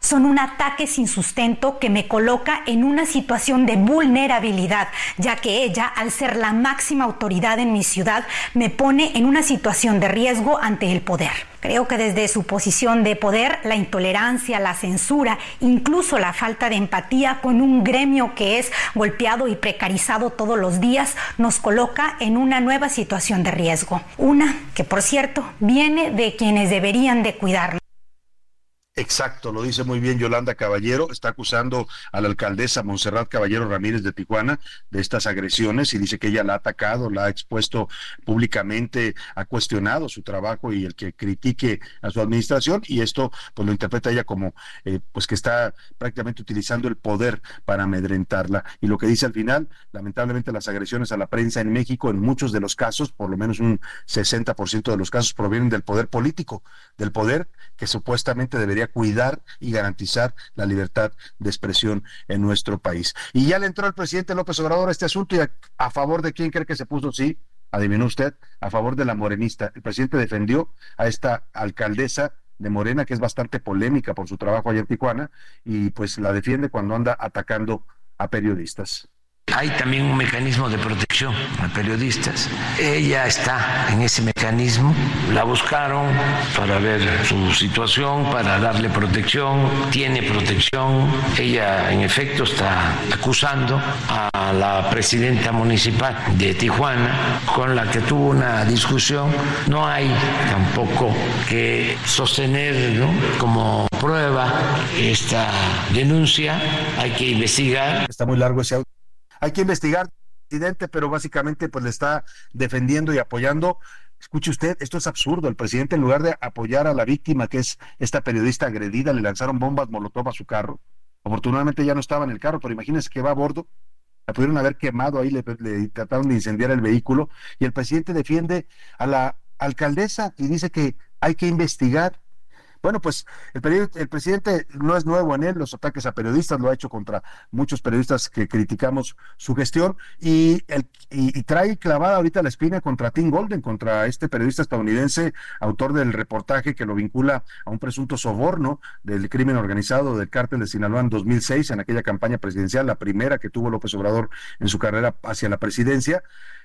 son un ataque sin sustento que me coloca en una situación de vulnerabilidad, ya que ella, al ser la máxima autoridad en mi ciudad, me pone en una situación de riesgo ante el poder. Creo que desde su posición de poder, la intolerancia, la censura, incluso la falta de empatía con un gremio que es golpeado y precarizado todos los días, nos coloca en una nueva situación de riesgo. Una que, por cierto, viene de quienes deberían de cuidarnos. Exacto, lo dice muy bien Yolanda Caballero, está acusando a la alcaldesa Montserrat Caballero Ramírez de Tijuana de estas agresiones y dice que ella la ha atacado, la ha expuesto públicamente, ha cuestionado su trabajo y el que critique a su administración y esto pues lo interpreta ella como eh, pues que está prácticamente utilizando el poder para amedrentarla. Y lo que dice al final, lamentablemente las agresiones a la prensa en México en muchos de los casos, por lo menos un 60% de los casos provienen del poder político, del poder que supuestamente debería cuidar y garantizar la libertad de expresión en nuestro país. Y ya le entró el presidente López Obrador a este asunto y a, favor de quién cree que se puso, sí, adivinó usted, a favor de la morenista. El presidente defendió a esta alcaldesa de Morena, que es bastante polémica por su trabajo allá en Tijuana, y pues la defiende cuando anda atacando a periodistas. Hay también un mecanismo de protección a periodistas. Ella está en ese mecanismo. La buscaron para ver su situación, para darle protección. Tiene protección. Ella, en efecto, está acusando a la presidenta municipal de Tijuana, con la que tuvo una discusión. No hay tampoco que sostener como prueba esta denuncia. Hay que investigar. Está muy largo ese audio. Hay que investigar, presidente, pero básicamente pues le está defendiendo y apoyando. Escuche usted, esto es absurdo. El presidente, en lugar de apoyar a la víctima, que es esta periodista agredida, le lanzaron bombas molotov a su carro. Afortunadamente ya no estaba en el carro, pero imagínense que va a bordo. La pudieron haber quemado ahí, le, le trataron de incendiar el vehículo. Y el presidente defiende a la alcaldesa y dice que hay que investigar bueno, pues el, el, presidente no es nuevo en él, los ataques a periodistas lo ha hecho contra muchos periodistas que criticamos su gestión y, el, y, trae clavada ahorita la espina contra Tim Golden, contra este periodista estadounidense, autor del reportaje que lo vincula a un presunto soborno del crimen organizado del cártel de Sinaloa en 2006, en aquella campaña presidencial, la primera que tuvo López Obrador en su carrera hacia la presidencia.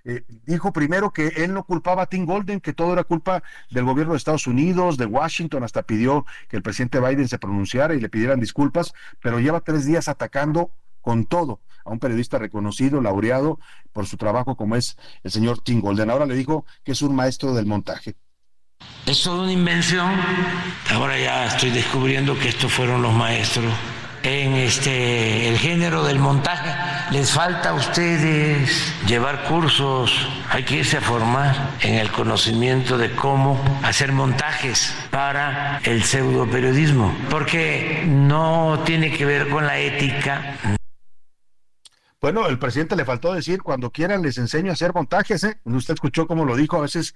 Eh, dijo primero que él no culpaba a Tim Golden, que todo era culpa del gobierno de Estados Unidos, de Washington, hasta pidió que el presidente Biden se pronunciara y le pidieran disculpas, pero lleva tres días atacando con todo a un periodista reconocido, laureado por su trabajo como es el señor Tim Golden. Ahora le dijo que es un maestro del montaje. Es toda una invención. Ahora ya estoy descubriendo que estos fueron los maestros en este el género del montaje. Les falta a ustedes llevar cursos, hay que irse a formar en el conocimiento de cómo hacer montajes para el pseudo periodismo, porque no tiene que ver con la ética. Bueno, el presidente le faltó decir, cuando quieran les enseño a hacer montajes, ¿eh? Usted escuchó cómo lo dijo, a veces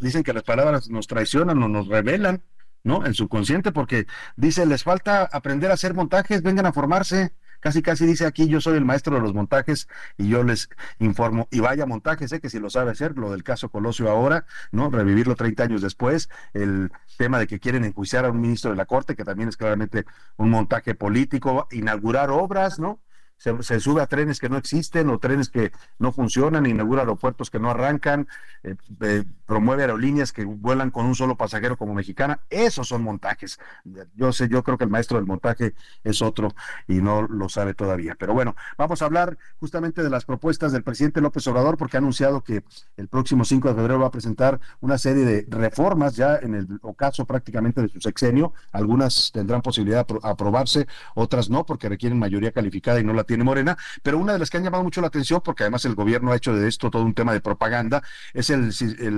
dicen que las palabras nos traicionan o nos revelan ¿no? El subconsciente, porque dice, les falta aprender a hacer montajes, vengan a formarse. Casi, casi dice aquí, yo soy el maestro de los montajes y yo les informo. Y vaya montaje, sé que si lo sabe hacer, lo del caso Colosio ahora, ¿no? Revivirlo 30 años después, el tema de que quieren enjuiciar a un ministro de la Corte, que también es claramente un montaje político, inaugurar obras, ¿no? Se, sube a trenes que no existen o trenes que no funcionan, inaugura aeropuertos que no arrancan, eh, eh, promueve aerolíneas que vuelan con un solo pasajero como mexicana. Esos son montajes. Yo sé, yo creo que el maestro del montaje es otro y no lo sabe todavía. Pero bueno, vamos a hablar justamente de las propuestas del presidente López Obrador porque ha anunciado que el próximo 5 de febrero va a presentar una serie de reformas ya en el ocaso prácticamente de su sexenio. Algunas tendrán posibilidad de aprobarse, otras no porque requieren mayoría calificada y no la tiene Morena, pero una de las que han llamado mucho la atención, porque además el gobierno ha hecho de esto todo un tema de propaganda, es el,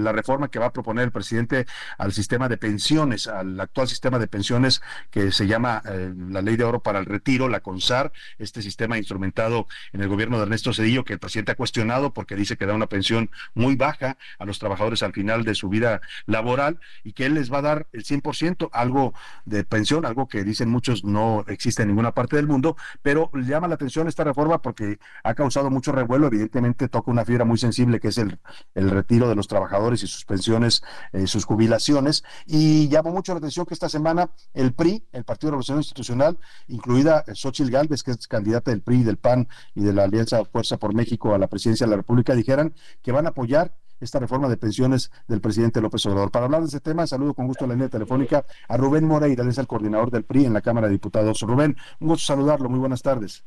la reforma que va a proponer el presidente al sistema de pensiones, al actual sistema de pensiones que se llama eh, la Ley de Oro para el Retiro, la CONSAR, este sistema instrumentado en el gobierno de Ernesto Cedillo, que el presidente ha cuestionado porque dice que da una pensión muy baja a los trabajadores al final de su vida laboral y que él les va a dar el 100%, algo de pensión, algo que dicen muchos no existe en ninguna parte del mundo, pero llama la atención esta reforma porque ha causado mucho revuelo. Evidentemente toca una fibra muy sensible que es el, el retiro de los trabajadores y sus pensiones, eh, sus jubilaciones. Y llamó mucho la atención que esta semana el PRI, el Partido de Revolución Institucional, incluida Xochitl Galvez, que es candidata del PRI, del PAN y de la Alianza Fuerza por México a la presidencia de la República, dijeran que van a apoyar esta reforma de pensiones del presidente López Obrador. Para hablar de este tema, saludo con gusto en la línea telefónica a Rubén Moreira, es el coordinador del PRI en la Cámara de Diputados. Rubén, un gusto saludarlo, muy buenas tardes.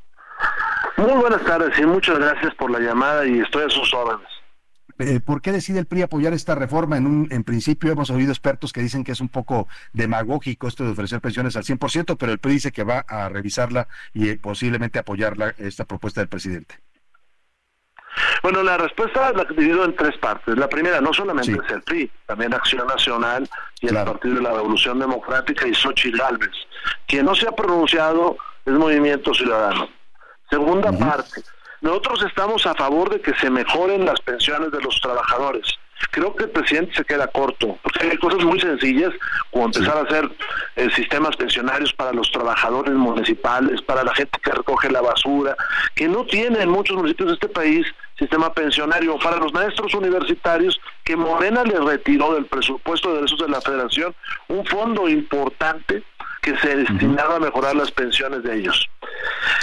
Muy buenas tardes y muchas gracias por la llamada y estoy a sus órdenes. Eh, ¿Por qué decide el PRI apoyar esta reforma? En, un, en principio hemos oído expertos que dicen que es un poco demagógico esto de ofrecer pensiones al 100%, pero el PRI dice que va a revisarla y eh, posiblemente apoyar esta propuesta del presidente. Bueno, la respuesta la divido en tres partes. La primera, no solamente es el PRI, también Acción Nacional y el Partido de la Revolución Democrática y Xochitl Gálvez. Quien no se ha pronunciado es Movimiento Ciudadano. Segunda parte, nosotros estamos a favor de que se mejoren las pensiones de los trabajadores. Creo que el presidente se queda corto, porque hay cosas muy sencillas, como empezar a hacer eh, sistemas pensionarios para los trabajadores municipales, para la gente que recoge la basura, que no tiene en muchos municipios de este país sistema pensionario, para los maestros universitarios, que Morena le retiró del presupuesto de derechos de la federación un fondo importante que se destinaba a mejorar las pensiones de ellos.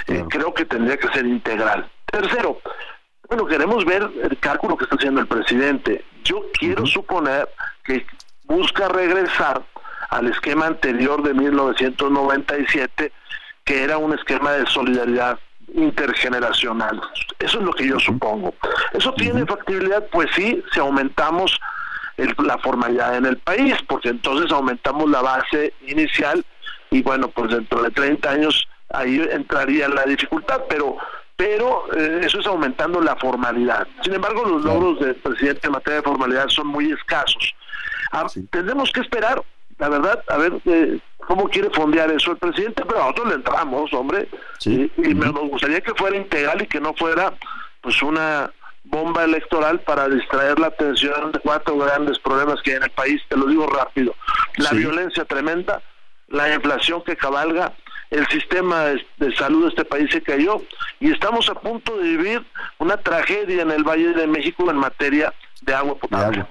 Eh, creo que tendría que ser integral. Tercero, bueno, queremos ver el cálculo que está haciendo el presidente. Yo quiero suponer que busca regresar al esquema anterior de 1997, que era un esquema de solidaridad intergeneracional. Eso es lo que yo supongo. ¿Eso tiene factibilidad? Pues sí, si aumentamos la formalidad en el país, porque entonces aumentamos la base inicial y bueno, pues dentro de 30 años ahí entraría la dificultad, pero pero eh, eso es aumentando la formalidad. Sin embargo, los logros del presidente en materia de formalidad son muy escasos. Ah, tendremos que esperar, la verdad, a ver eh, cómo quiere fondear eso el presidente, pero nosotros le entramos, hombre, y, me, nos gustaría que fuera integral y que no fuera pues una bomba electoral para distraer la atención de cuatro grandes problemas que hay en el país, te lo digo rápido, la violencia tremenda, la inflación que cabalga, el sistema de salud de este país se cayó y estamos a punto de vivir una tragedia en el Valle de México en materia de agua potable.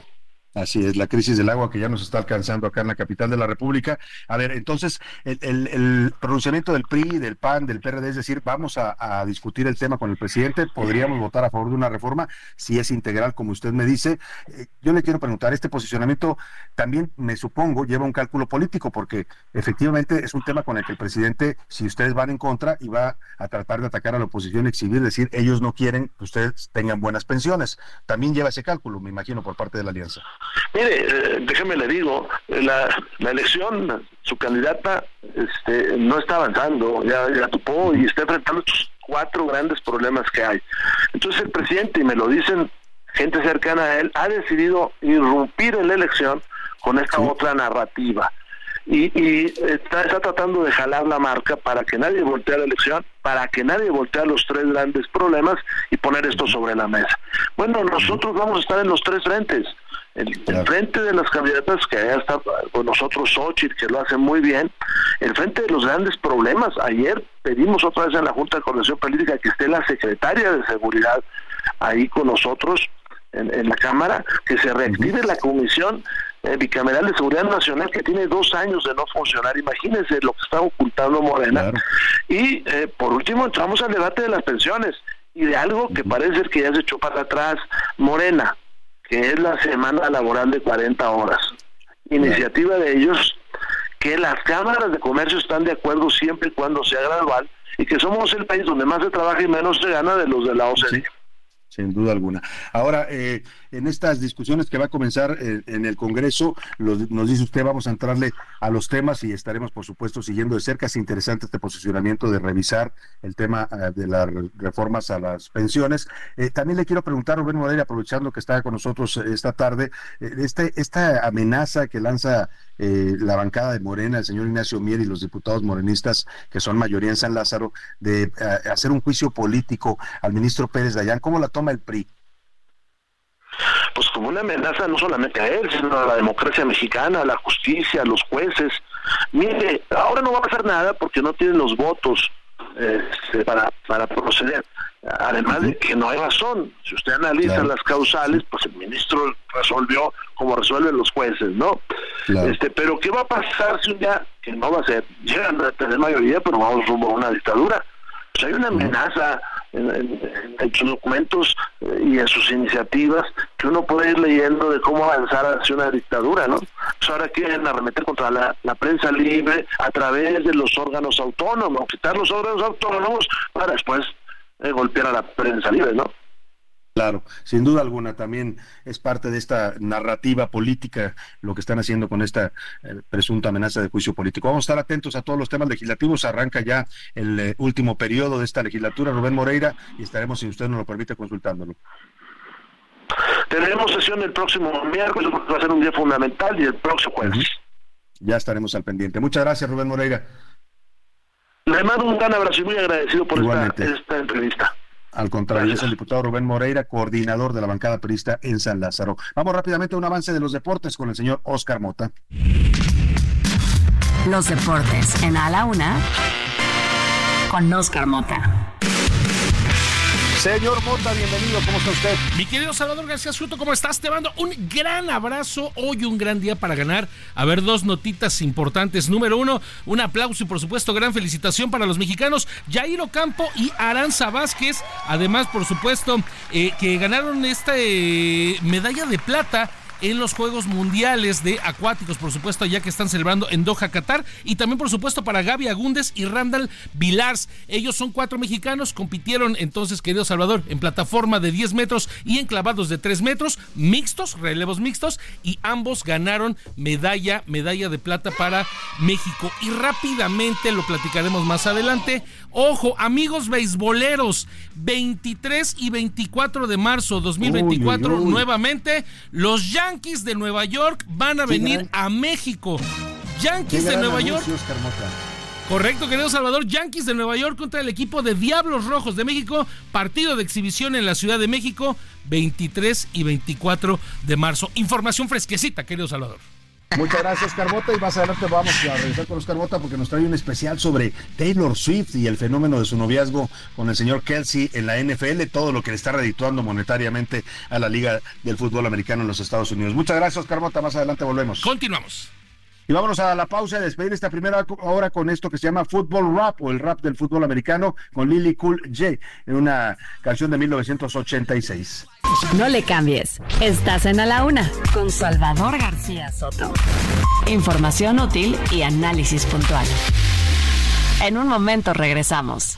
Así es, la crisis del agua que ya nos está alcanzando acá en la capital de la República. A ver, entonces, el, pronunciamiento del PRI, del PAN, del PRD, es decir, vamos a, discutir el tema con el presidente, podríamos votar a favor de una reforma, si es integral, como usted me dice. Eh, yo le quiero preguntar, este posicionamiento también, me supongo, lleva un cálculo político, porque efectivamente es un tema con el que el presidente, si ustedes van en contra, y va a tratar de atacar a la oposición, exhibir, decir, ellos no quieren que ustedes tengan buenas pensiones. También lleva ese cálculo, me imagino, por parte de la alianza. Mire, eh, déjeme le digo, la, la elección, su candidata este, no está avanzando, ya, ya topó y está enfrentando estos cuatro grandes problemas que hay. Entonces el presidente, y me lo dicen gente cercana a él, ha decidido irrumpir en la elección con esta otra narrativa. Y, y está, está, tratando de jalar la marca para que nadie voltee la elección, para que nadie voltee los tres grandes problemas y poner esto sobre la mesa. Bueno, nosotros vamos a estar en los tres frentes el, frente de las candidatas que allá está con nosotros Xochitl, que lo hace muy bien, el frente de los grandes problemas. Ayer pedimos otra vez en la Junta de Coordinación Política que esté la secretaria de Seguridad ahí con nosotros en, la Cámara, que se reactive la Comisión eh, Bicameral de Seguridad Nacional que tiene dos años de no funcionar. Imagínense lo que está ocultando Morena. Y eh, por último entramos al debate de las pensiones y de algo que parece que ya se echó para atrás Morena que es la semana laboral de 40 horas. Iniciativa de ellos que las cámaras de comercio están de acuerdo siempre y cuando sea gradual y que somos el país donde más se trabaja y menos se gana de los de la OCDE sin duda alguna. Ahora, eh, en estas discusiones que va a comenzar eh, en el Congreso, nos dice usted, vamos a entrarle a los temas y estaremos, por supuesto, siguiendo de cerca. Es interesante este posicionamiento de revisar el tema eh, de las reformas a las pensiones. también le quiero preguntar, Rubén Moreira, aprovechando que está con nosotros esta tarde, este, esta amenaza que lanza la bancada de Morena, el señor Ignacio Mier y los diputados morenistas, que son mayoría en San Lázaro, de hacer un juicio político al ministro Pérez Dayán. ¿Cómo la toma el PRI? Pues como una amenaza no solamente a él, sino a la democracia mexicana, a la justicia, a los jueces. Mire, ahora no va a pasar nada porque no tienen los votos este, para, para proceder. Además de que no hay razón. Si usted analiza las causales, pues el ministro resolvió como resuelven los jueces, ¿no? Este, pero ¿qué va a pasar si un día, que no va a ser, llegan a tener mayoría, pero vamos rumbo a una dictadura? Pues hay una amenaza en, sus documentos eh, y en sus iniciativas que uno puede ir leyendo de cómo avanzar hacia una dictadura, ¿no? Pues ahora quieren arremeter contra la, prensa libre a través de los órganos autónomos, quitar los órganos autónomos para después eh, golpear a la prensa libre, ¿no? Claro, sin duda alguna también es parte de esta narrativa política lo que están haciendo con esta eh, presunta amenaza de juicio político. Vamos a estar atentos a todos los temas legislativos. Arranca ya el eh, último periodo de esta legislatura, Rubén Moreira, y estaremos, si usted nos lo permite, consultándolo. Tenemos sesión el próximo miércoles, va a ser un día fundamental, y el próximo jueves. Ya estaremos al pendiente. Muchas gracias, Rubén Moreira. Le mando un gran abrazo y muy agradecido por esta entrevista. Al contrario, es el diputado Rubén Moreira, coordinador de la bancada perista en San Lázaro. Vamos rápidamente a un avance de los deportes con el señor Oscar Mota. Los deportes en A la Una con Oscar Mota. Señor Mota, bienvenido, ¿cómo está usted? Mi querido Salvador García Soto, ¿cómo estás? Te mando un gran abrazo. Hoy un gran día para ganar. A ver, dos notitas importantes. Número uno, un aplauso y por supuesto gran felicitación para los mexicanos Jairo Campo y Aranza Vázquez. Además, por supuesto, eh, que ganaron esta eh, medalla de plata en los Juegos Mundiales de Acuáticos, por supuesto, ya que están celebrando en Doha, Qatar. Y también, por supuesto, para Gaby Agúndez y Randall Vilars. Ellos son cuatro mexicanos, compitieron entonces, querido Salvador, en plataforma de 10 metros y en clavados de 3 metros, mixtos, relevos mixtos, y ambos ganaron medalla, medalla de plata para México. Y rápidamente lo platicaremos más adelante. Ojo, amigos beisboleros, 23 y 24 de marzo 2024, nuevamente, los Yankees de Nueva York van a venir a México. Yankees de Nueva York. Correcto, querido Salvador. Yankees de Nueva York contra el equipo de Diablos Rojos de México. Partido de exhibición en la Ciudad de México, 23 y 24 de marzo. Información fresquecita, querido Salvador. Muchas gracias, Carmota. Y más adelante vamos a regresar con Oscar Mota porque nos trae un especial sobre Taylor Swift y el fenómeno de su noviazgo con el señor Kelsey en la NFL, todo lo que le está redituando monetariamente a la Liga del Fútbol Americano en los Estados Unidos. Muchas gracias, Oscar Mota. Más adelante volvemos. Continuamos. Y vámonos a la pausa y despedir esta primera hora con esto que se llama Football Rap o el rap del fútbol americano con Lily Cool J en una canción de 1986. No le cambies. Estás en A la Una con Salvador García Soto. Información útil y análisis puntual. En un momento regresamos.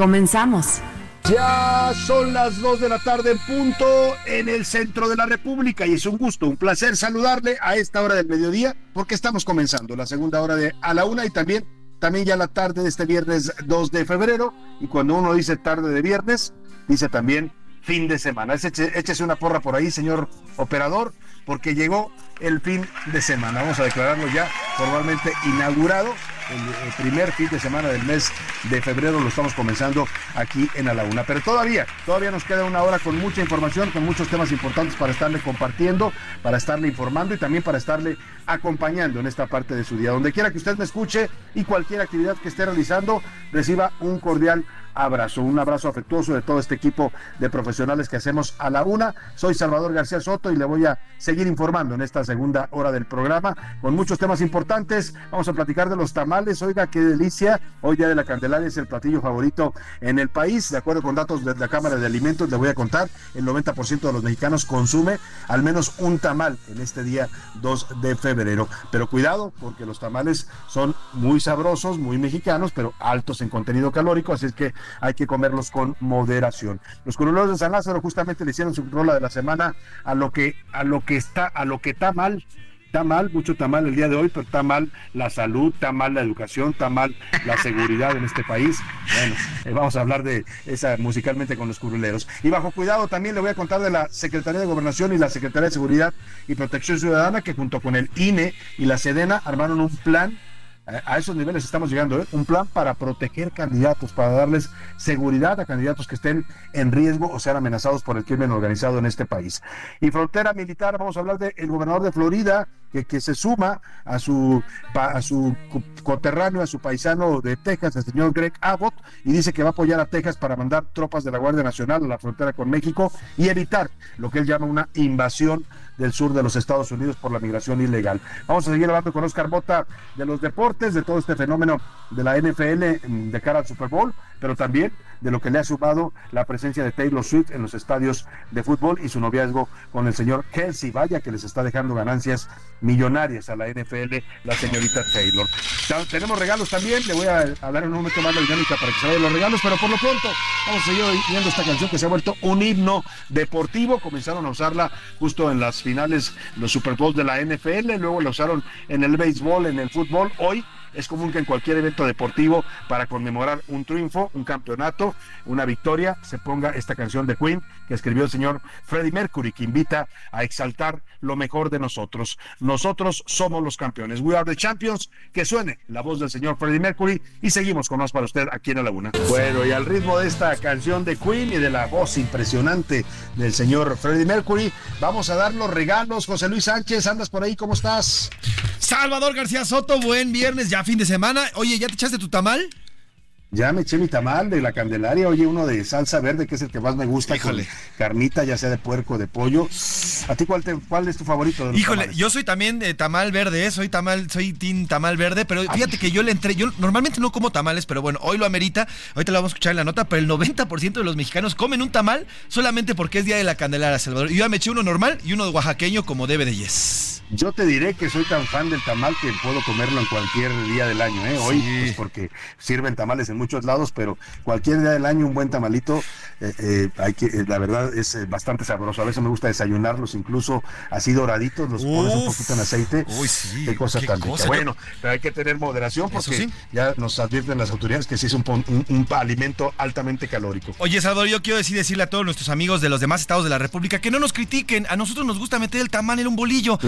Comenzamos. Ya son las 2 de la tarde en punto en el centro de la República y es un gusto, un placer saludarle a esta hora del mediodía porque estamos comenzando la segunda hora de a la una y también, también ya la tarde de este viernes 2 de febrero y cuando uno dice tarde de viernes, dice también fin de semana. Échese una porra por ahí, señor operador, porque llegó el fin de semana. Vamos a declararlo ya formalmente inaugurado el, primer fin de semana del mes de febrero lo estamos comenzando aquí en A la Una. Pero todavía, todavía nos queda una hora con mucha información, con muchos temas importantes para estarle compartiendo, para estarle informando y también para estarle acompañando en esta parte de su día. Donde quiera que usted me escuche y cualquier actividad que esté realizando, reciba un cordial abrazo, un abrazo afectuoso de todo este equipo de profesionales que hacemos a la una. Soy Salvador García Soto y le voy a seguir informando en esta segunda hora del programa con muchos temas importantes. Vamos a platicar de los tamales. Oiga, qué delicia. Hoy día de la Candelaria es el platillo favorito en el país. De acuerdo con datos de la Cámara de Alimentos, le voy a contar, el 90% de los mexicanos consume al menos un tamal en este día 2 de febrero. Pero cuidado, porque los tamales son muy sabrosos, muy mexicanos, pero altos en contenido calórico, así es que hay que comerlos con moderación. Los curuleros de San Lázaro justamente le hicieron su rola de la semana a lo que a lo que está a lo que está mal está mal, mucho está mal el día de hoy, pero está mal la salud, está mal la educación, está mal la seguridad en este país. Bueno, eh, vamos a hablar de esa musicalmente con los curuleros. Y bajo cuidado también le voy a contar de la Secretaría de Gobernación y la Secretaría de Seguridad y Protección Ciudadana que junto con el INE y la Sedena armaron un plan a esos niveles estamos llegando, ¿eh? un plan para proteger candidatos, para darles seguridad a candidatos que estén en riesgo o sean amenazados por el crimen organizado en este país. Y frontera militar, vamos a hablar del gobernador de Florida, que, se suma a su, a su coterráneo, a su paisano de Texas, el señor Greg Abbott, y dice que va a apoyar a Texas para mandar tropas de la Guardia Nacional a la frontera con México y evitar lo que él llama una invasión del sur de los Estados Unidos por la migración ilegal. Vamos a seguir hablando con Oscar Bota de los deportes, de todo este fenómeno de la NFL mm, de cara al Super Bowl, pero también de lo que le ha sumado la presencia de Taylor Swift en los estadios de fútbol y su noviazgo con el señor Kelsey. Vaya que les está dejando ganancias millonarias a la NFL, la señorita Taylor. tenemos regalos también, le voy a, dar un momento más la dinámica para que se vayan los regalos, pero por lo pronto vamos a seguir viendo esta canción que se ha vuelto un himno deportivo. Comenzaron a usarla justo en las finales, los Super Bowls de la NFL, luego la usaron en el béisbol, en el fútbol. Hoy es común que en cualquier evento deportivo, para conmemorar un triunfo, un campeonato, una victoria, se ponga esta canción de Queen que escribió el señor Freddie Mercury, que invita a exaltar lo mejor de nosotros. Nosotros somos los campeones. We are the champions. Que suene la voz del señor Freddie Mercury y seguimos con más para usted aquí en la Laguna. Bueno, y al ritmo de esta canción de Queen y de la voz impresionante del señor Freddie Mercury, vamos a dar los regalos. José Luis Sánchez, andas por ahí, ¿cómo estás? Salvador García Soto, buen viernes, ya fin de semana. Oye, ¿ya te echaste tu tamal? Ya me eché mi tamal de la Candelaria, oye, uno de salsa verde, que es el que más me gusta, Híjole. carnita, ya sea de puerco, de pollo. ¿A ti cuál, te, cuál es tu favorito? Híjole, yo soy también de tamal verde, ¿eh? soy tamal, soy team tamal verde, pero fíjate que yo le entré, yo normalmente no como tamales, pero bueno, hoy lo amerita, ahorita lo vamos a escuchar en la nota, pero el 90% de los mexicanos comen un tamal solamente porque es Día de la Candelaria, Salvador. Yo ya me eché uno normal y uno de oaxaqueño como debe de yes. Yo te diré que soy tan fan del tamal que puedo comerlo en cualquier día del año, ¿eh? Hoy, pues porque sirven tamales en muchos lados, pero cualquier día del año un buen tamalito, eh, eh, hay que, la verdad es bastante sabroso. A veces me gusta desayunarlos, incluso así doraditos, los pones un poquito en aceite. Uy, sí. Qué cosa tan Bueno, pero hay que tener moderación porque ya nos advierten las autoridades que sí es un, un, alimento altamente calórico. Oye, Salvador, yo quiero decir, decirle a todos nuestros amigos de los demás estados de la República que no nos critiquen. A nosotros nos gusta meter el tamal en un bolillo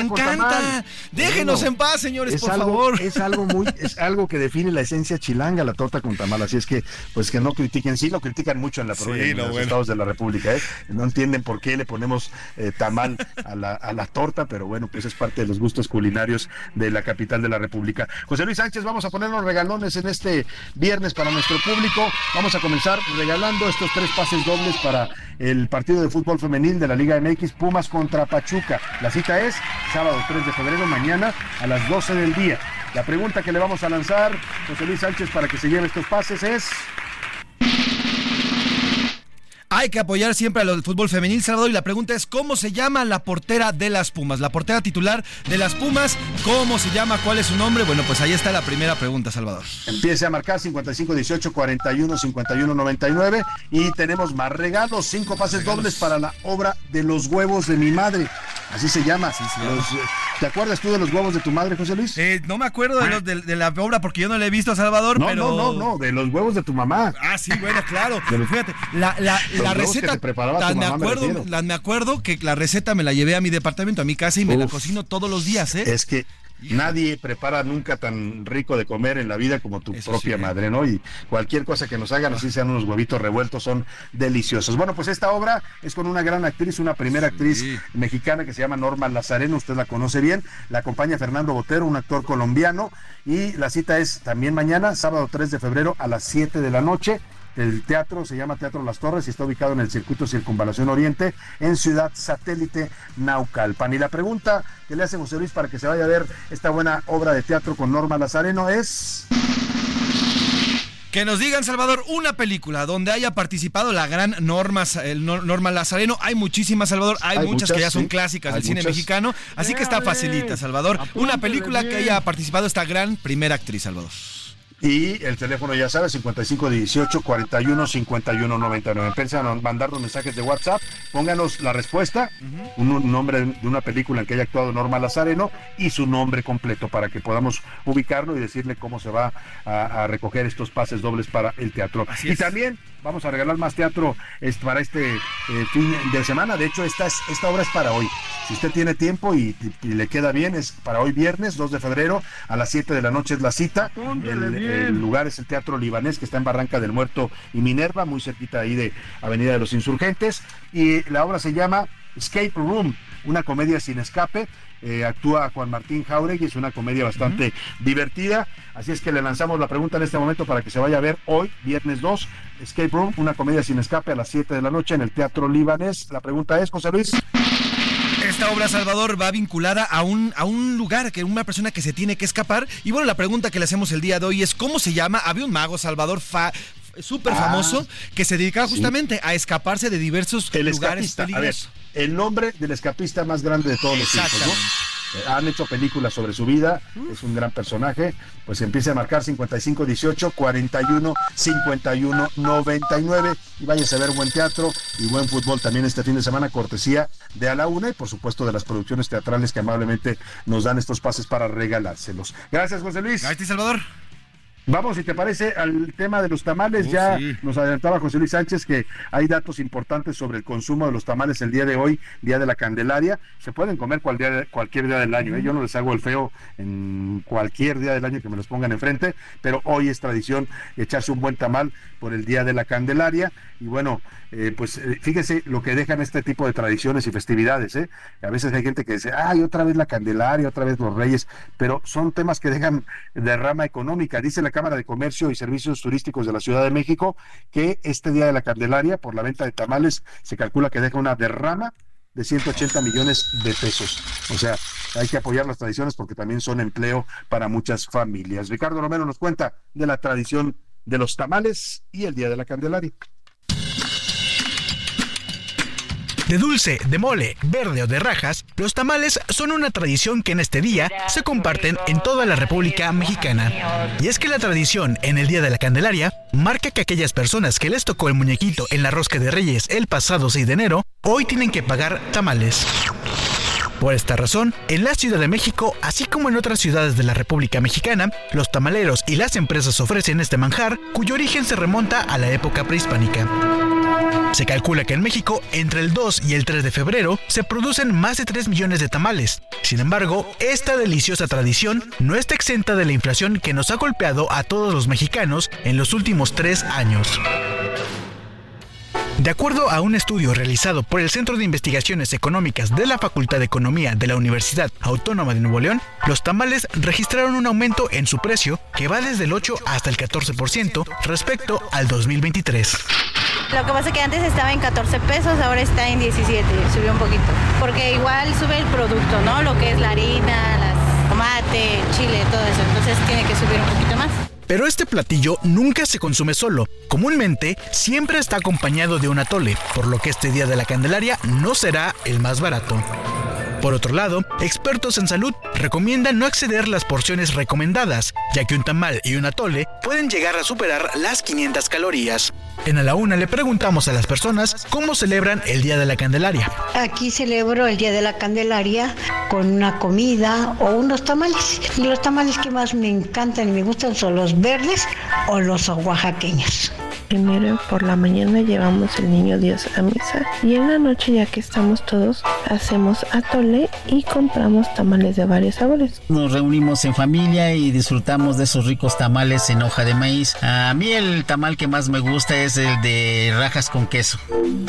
encanta. Déjenos en paz, señores, por favor. Es algo muy, es algo que define la esencia chilanga, la torta con tamal. Así es que, pues que no critiquen, sí lo critican mucho en la provincia, los estados de la República, ¿eh? No entienden por qué le ponemos eh, tamal a la, a la torta, pero bueno, pues es parte de los gustos culinarios de la capital de la República. José Luis Sánchez, vamos a poner los regalones en este viernes para nuestro público. Vamos a comenzar regalando estos tres pases dobles para el partido de fútbol femenil de la Liga MX, Pumas contra Pachuca. La cita es sábado 3 de febrero, mañana a las 12 del día. La pregunta que le vamos a lanzar, José Luis Sánchez, para que se lleve estos pases es... Hay que apoyar siempre al fútbol femenil, Salvador. Y la pregunta es: ¿cómo se llama la portera de las Pumas? La portera titular de las Pumas, ¿cómo se llama? ¿Cuál es su nombre? Bueno, pues ahí está la primera pregunta, Salvador. Empiece a marcar 55 18 41 51 99 y tenemos más regalos, cinco pases dobles para la obra de los huevos de mi madre. Así se llama. ¿Te acuerdas tú de los huevos de tu madre, José Luis? Eh, no me acuerdo de, los, de, la obra porque yo no la he visto a Salvador, no, pero. No, no, no, de los huevos de tu mamá. Ah, sí, bueno, claro. Fíjate, la, la, la receta. Que me, acuerdo, me, me acuerdo que la receta me la llevé a mi departamento, a mi casa y me la cocino todos los días, ¿eh? Es que Nadie prepara nunca tan rico de comer en la vida como tu propia madre, ¿no? Y cualquier cosa que nos hagan, así sean unos huevitos revueltos, son deliciosos. Bueno, pues esta obra es con una gran actriz, una primera actriz mexicana que se llama Norma Lazareno, usted la conoce bien, la acompaña Fernando Botero, un actor colombiano, y la cita es también mañana, sábado 3 de febrero a las 7 de la noche el teatro se llama Teatro Las Torres y está ubicado en el circuito Circunvalación Oriente en Ciudad Satélite Naucalpan. Y la pregunta que le hace José Luis para que se vaya a ver esta buena obra de teatro con Norma Lazareno es... Que nos digan, Salvador, una película donde haya participado la gran Norma, el Norma Lazareno. Hay muchísimas, Salvador. Hay, muchas, que ya son clásicas del cine mexicano. Así que está facilita, Salvador. Una película que haya participado esta gran primera actriz, Salvador. Y el teléfono, ya sabes, 5518 41 51 99. Empiezan a mandarnos mensajes de WhatsApp, pónganos la respuesta, un, nombre de una película en que haya actuado Norma Lazareno y su nombre completo para que podamos ubicarlo y decirle cómo se va a, recoger estos pases dobles para el teatro. y también vamos a regalar más teatro para este eh, fin de semana. De hecho, esta, es, esta obra es para hoy. Si usted tiene tiempo y, le queda bien, es para hoy viernes 2 de febrero a las 7 de la noche es la cita. El, lugar es el Teatro Libanés que está en Barranca del Muerto y Minerva, muy cerquita ahí de Avenida de los Insurgentes. Y la obra se llama Escape Room, una comedia sin escape. Eh, actúa Juan Martín Jauregui, es una comedia bastante divertida. Así es que le lanzamos la pregunta en este momento para que se vaya a ver hoy, viernes 2, Escape Room, una comedia sin escape a las 7 de la noche en el Teatro Libanés. La pregunta es, José Luis. Esta obra, Salvador, va vinculada a un, a un lugar, que una persona que se tiene que escapar. Y bueno, la pregunta que le hacemos el día de hoy es, ¿cómo se llama? Había un mago, Salvador, fa, súper famoso ah. que se dedicaba justamente a escaparse de diversos lugares peligrosos. el nombre del escapista más grande de todos los tiempos, ¿no? Han hecho películas sobre su vida, es un gran personaje, pues empieza a marcar 55 18 41 51 99 y váyase a ver buen teatro y buen fútbol también este fin de semana, cortesía de A la Una y por supuesto de las producciones teatrales que amablemente nos dan estos pases para regalárselos. Gracias, José Luis. Gracias, Salvador. Vamos, si te parece, al tema de los tamales. Oh, ya nos adelantaba José Luis Sánchez que hay datos importantes sobre el consumo de los tamales el día de hoy, día de la Candelaria. Se pueden comer cualquier día del año. ¿eh? Yo no les hago el feo en cualquier día del año que me los pongan enfrente, pero hoy es tradición echarse un buen tamal por el día de la Candelaria. Y bueno, eh, pues eh, fíjese lo que dejan este tipo de tradiciones y festividades. ¿eh? A veces hay gente que dice, ay, otra vez la Candelaria, otra vez los Reyes, pero son temas que dejan derrama económica. Dice la Cámara de Comercio y Servicios Turísticos de la Ciudad de México que este día de la Candelaria, por la venta de tamales, se calcula que deja una derrama de 180 millones de pesos. O sea, hay que apoyar las tradiciones porque también son empleo para muchas familias. Ricardo Romero nos cuenta de la tradición de los tamales y el Día de la Candelaria. De dulce, de mole, verde o de rajas, los tamales son una tradición que en este día se comparten en toda la República Mexicana. Y es que la tradición en el Día de la Candelaria marca que aquellas personas que les tocó el muñequito en la rosca de Reyes el pasado 6 de enero, hoy tienen que pagar tamales. Por esta razón, en la Ciudad de México, así como en otras ciudades de la República Mexicana, los tamaleros y las empresas ofrecen este manjar cuyo origen se remonta a la época prehispánica. Se calcula que en México, entre el 2 y el 3 de febrero, se producen más de 3 millones de tamales. Sin embargo, esta deliciosa tradición no está exenta de la inflación que nos ha golpeado a todos los mexicanos en los últimos 3 años. De acuerdo a un estudio realizado por el Centro de Investigaciones Económicas de la Facultad de Economía de la Universidad Autónoma de Nuevo León, los tamales registraron un aumento en su precio que va desde el 8 hasta el 14% respecto al 2023. Lo que pasa es que antes estaba en 14 pesos, ahora está en 17, subió un poquito. Porque igual sube el producto, ¿no? Lo que es la harina, las tomate, chile, todo eso. Entonces tiene que subir un poquito más. Pero este platillo nunca se consume solo. Comúnmente siempre está acompañado de un atole, por lo que este día de la Candelaria no será el más barato. Por otro lado, expertos en salud recomiendan no exceder las porciones recomendadas, ya que un tamal y un atole pueden llegar a superar las 500 calorías. En A la Una le preguntamos a las personas cómo celebran el Día de la Candelaria. Aquí celebro el Día de la Candelaria con una comida o unos tamales. Y los tamales que más me encantan y me gustan son los verdes o los oaxaqueños. Primero por la mañana llevamos el niño Dios a misa y en la noche ya que estamos todos hacemos atole y compramos tamales de varios sabores. Nos reunimos en familia y disfrutamos de esos ricos tamales en hoja de maíz. A mí el tamal que más me gusta es el de rajas con queso.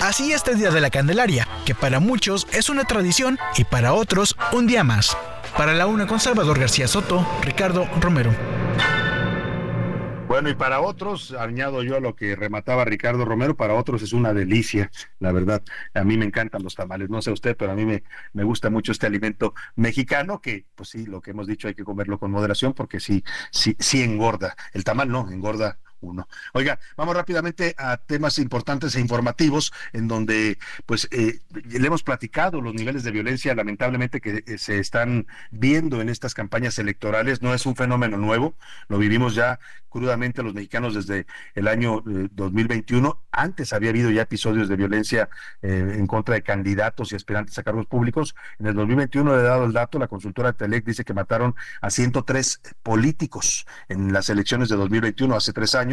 Así este Día de la Candelaria, que para muchos es una tradición y para otros un día más. Para la una con Salvador García Soto, Ricardo Romero. Bueno, y para otros, añado yo a lo que remataba Ricardo Romero, para otros es una delicia, la verdad. A mí me encantan los tamales, no sé usted, pero a mí me, me gusta mucho este alimento mexicano, que pues sí, lo que hemos dicho hay que comerlo con moderación porque sí, sí, sí engorda. El tamal no, engorda uno. Oiga, vamos rápidamente a temas importantes e informativos en donde pues eh, le hemos platicado los niveles de violencia lamentablemente que eh, se están viendo en estas campañas electorales. No es un fenómeno nuevo, lo vivimos ya crudamente los mexicanos desde el año 2021. Eh, Antes había habido ya episodios de violencia en contra de candidatos y aspirantes a cargos públicos. En el 2021 le he dado el dato, la consultora Telec dice que mataron a 103 políticos en las elecciones de 2021, hace tres años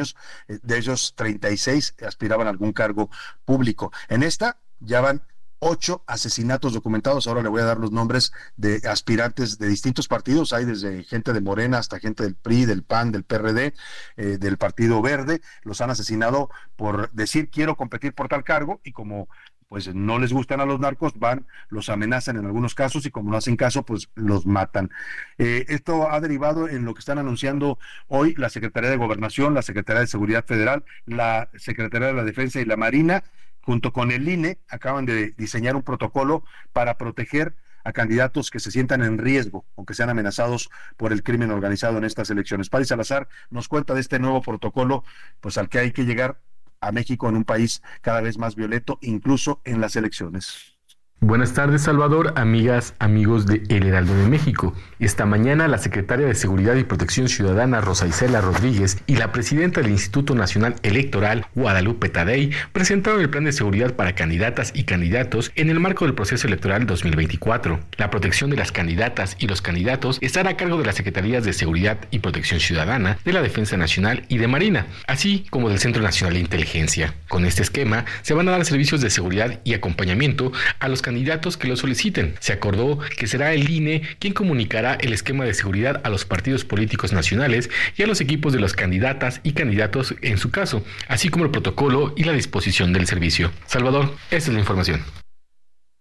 eh, de ellos 36 aspiraban a algún cargo público. En esta ya van ocho asesinatos documentados. Ahora le voy a dar los nombres de aspirantes de distintos partidos. Hay desde gente de Morena hasta gente del PRI, del PAN, del PRD, eh, del Partido Verde. Los han asesinado por decir quiero competir por tal cargo y como pues no les gustan a los narcos, van, los amenazan en algunos casos y como no hacen caso, pues los matan. Eh, esto ha derivado en lo que están anunciando hoy la Secretaría de Gobernación, la Secretaría de Seguridad Federal, la Secretaría de la Defensa y la Marina, junto con el INE, acaban de diseñar un protocolo para proteger a candidatos que se sientan en riesgo o que sean amenazados por el crimen organizado en estas elecciones. Paris Salazar nos cuenta de este nuevo protocolo, pues al que hay que llegar a México en un país cada vez más violento, incluso en las elecciones. Buenas tardes, Salvador, amigas, amigos de El Heraldo de México. Esta mañana la secretaria de Seguridad y Protección Ciudadana, Rosa Isela Rodríguez, y la presidenta del Instituto Nacional Electoral, Guadalupe Tadei, presentaron el plan de seguridad para candidatas y candidatos en el marco del proceso electoral 2024. La protección de las candidatas y los candidatos estará a cargo de las Secretarías de Seguridad y Protección Ciudadana, de la Defensa Nacional y de Marina, así como del Centro Nacional de Inteligencia. Con este esquema se van a dar servicios de seguridad y acompañamiento a los candidatos que lo soliciten. Se acordó que será el INE quien comunicará el esquema de seguridad a los partidos políticos nacionales y a los equipos de las candidatas y candidatos en su caso, así como el protocolo y la disposición del servicio. Salvador, esa es la información.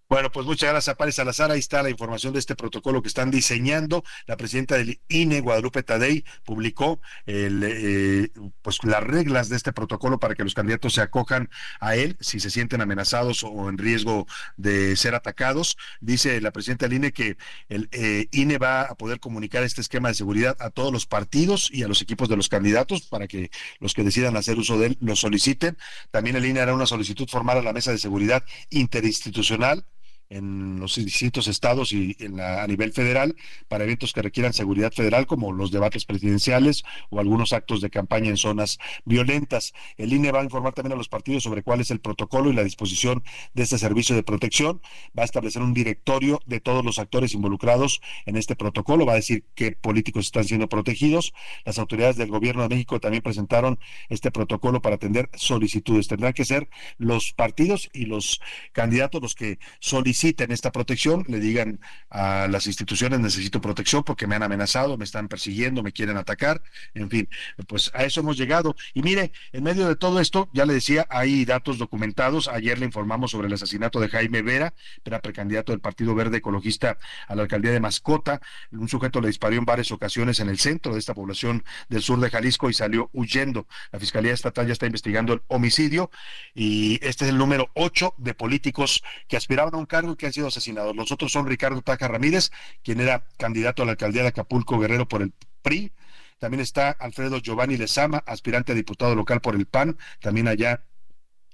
Bueno, pues muchas gracias, Párez Salazar. Ahí está la información de este protocolo que están diseñando. La presidenta del INE, Guadalupe Tadei, publicó el, eh, pues las reglas de este protocolo para que los candidatos se acojan a él si se sienten amenazados o en riesgo de ser atacados. Dice la presidenta del INE que el eh, INE va a poder comunicar este esquema de seguridad a todos los partidos y a los equipos de los candidatos para que los que decidan hacer uso de él lo soliciten. También el INE hará una solicitud formal a la mesa de seguridad interinstitucional en los distintos estados y en la, a nivel federal para eventos que requieran seguridad federal como los debates presidenciales o algunos actos de campaña en zonas violentas. El INE va a informar también a los partidos sobre cuál es el protocolo y la disposición de este servicio de protección. Va a establecer un directorio de todos los actores involucrados en este protocolo. Va a decir qué políticos están siendo protegidos. Las autoridades del gobierno de México también presentaron este protocolo para atender solicitudes. Tendrán que ser los partidos y los candidatos los que soliciten soliciten esta protección, le digan a las instituciones necesito protección porque me han amenazado, me están persiguiendo, me quieren atacar, en fin, pues a eso hemos llegado. Y mire, en medio de todo esto, ya le decía, hay datos documentados. Ayer le informamos sobre el asesinato de Jaime Vera, era precandidato del Partido Verde Ecologista a la alcaldía de Mascota. Un sujeto le disparó en varias ocasiones en el centro de esta población del sur de Jalisco y salió huyendo. La Fiscalía Estatal ya está investigando el homicidio y este es el número 8 de políticos que aspiraban a un cargo que han sido asesinados. Los otros son Ricardo Taja Ramírez, quien era candidato a la alcaldía de Acapulco Guerrero por el PRI, También está Alfredo Giovanni Lezama, aspirante a diputado local por el PAN, también allá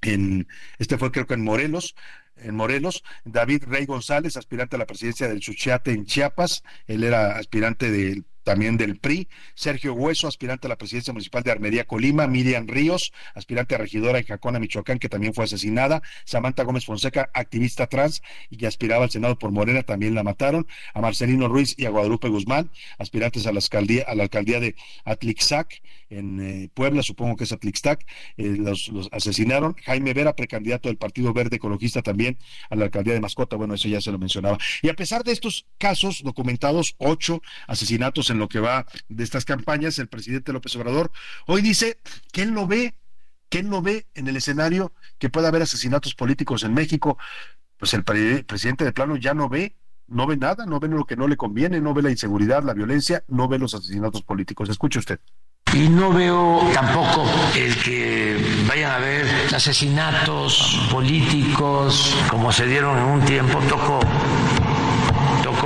en, este fue creo que en Morelos, en Morelos, David Rey González, aspirante a la presidencia del Chuchiate en Chiapas, él era aspirante del también del PRI, Sergio Hueso, aspirante a la presidencia municipal de Armería, Colima, Miriam Ríos, aspirante a regidora en Jacona, Michoacán, que también fue asesinada, Samantha Gómez Fonseca, activista trans y que aspiraba al Senado por Morena, también la mataron, a Marcelino Ruiz y a Guadalupe Guzmán, aspirantes a la alcaldía, a la alcaldía de Atlixac, en eh, Puebla, supongo que es Atlixac, eh, los, los asesinaron, Jaime Vera, precandidato del Partido Verde Ecologista también a la alcaldía de Mascota, bueno, eso ya se lo mencionaba. Y a pesar de estos casos documentados, ocho asesinatos en lo que va de estas campañas, el presidente López Obrador hoy dice que él no ve, que él no ve en el escenario que pueda haber asesinatos políticos en México. Pues el presidente de plano ya no ve, no ve nada, no ve lo que no le conviene, no ve la inseguridad, la violencia, no ve los asesinatos políticos. Escuche usted. Y no veo tampoco el que vayan a haber asesinatos políticos como se dieron en un tiempo, tocó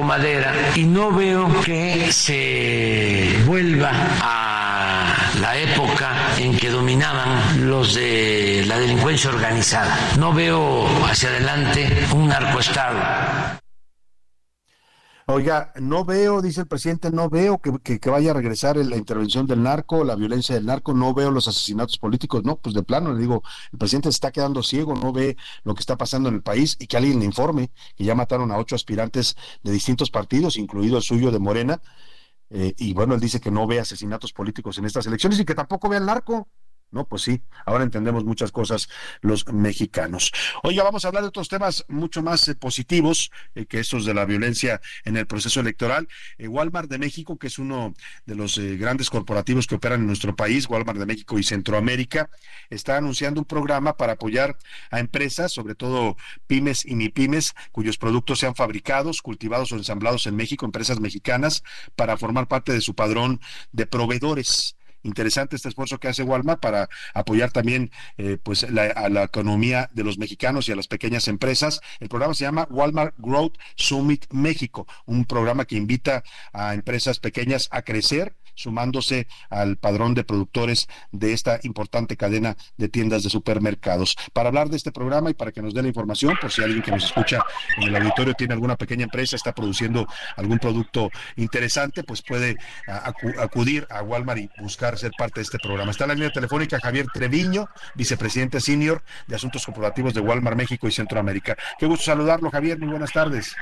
madera y no veo que se vuelva a la época en que dominaban los de la delincuencia organizada. No veo hacia adelante un narcoestado. Oiga, no veo, dice el presidente, no veo que, vaya a regresar la intervención del narco, la violencia del narco, no veo los asesinatos políticos, no, pues de plano le digo, el presidente se está quedando ciego, no ve lo que está pasando en el país y que alguien le informe que ya mataron a ocho aspirantes de distintos partidos, incluido el suyo de Morena, eh, y bueno, él dice que no ve asesinatos políticos en estas elecciones y que tampoco ve al narco. No, pues sí, ahora entendemos muchas cosas los mexicanos. Oiga, vamos a hablar de otros temas mucho más eh, positivos eh, que estos de la violencia en el proceso electoral. Eh, Walmart de México, que es uno de los grandes corporativos que operan en nuestro país, Walmart de México y Centroamérica, está anunciando un programa para apoyar a empresas, sobre todo pymes y MIPYMES, cuyos productos sean fabricados, cultivados o ensamblados en México, empresas mexicanas, para formar parte de su padrón de proveedores interesante este esfuerzo que hace Walmart para apoyar también eh, pues a la economía de los mexicanos y a las pequeñas empresas. El programa se llama Walmart Growth Summit México, un programa que invita a empresas pequeñas a crecer sumándose al padrón de productores de esta importante cadena de tiendas de supermercados. Para hablar de este programa y para que nos dé la información, por si alguien que nos escucha en el auditorio tiene alguna pequeña empresa, está produciendo algún producto interesante, pues puede acudir a Walmart y buscar ser parte de este programa. Está en la línea telefónica Javier Treviño, vicepresidente senior de Asuntos Corporativos de Walmart México y Centroamérica. Qué gusto saludarlo, Javier. Muy buenas tardes.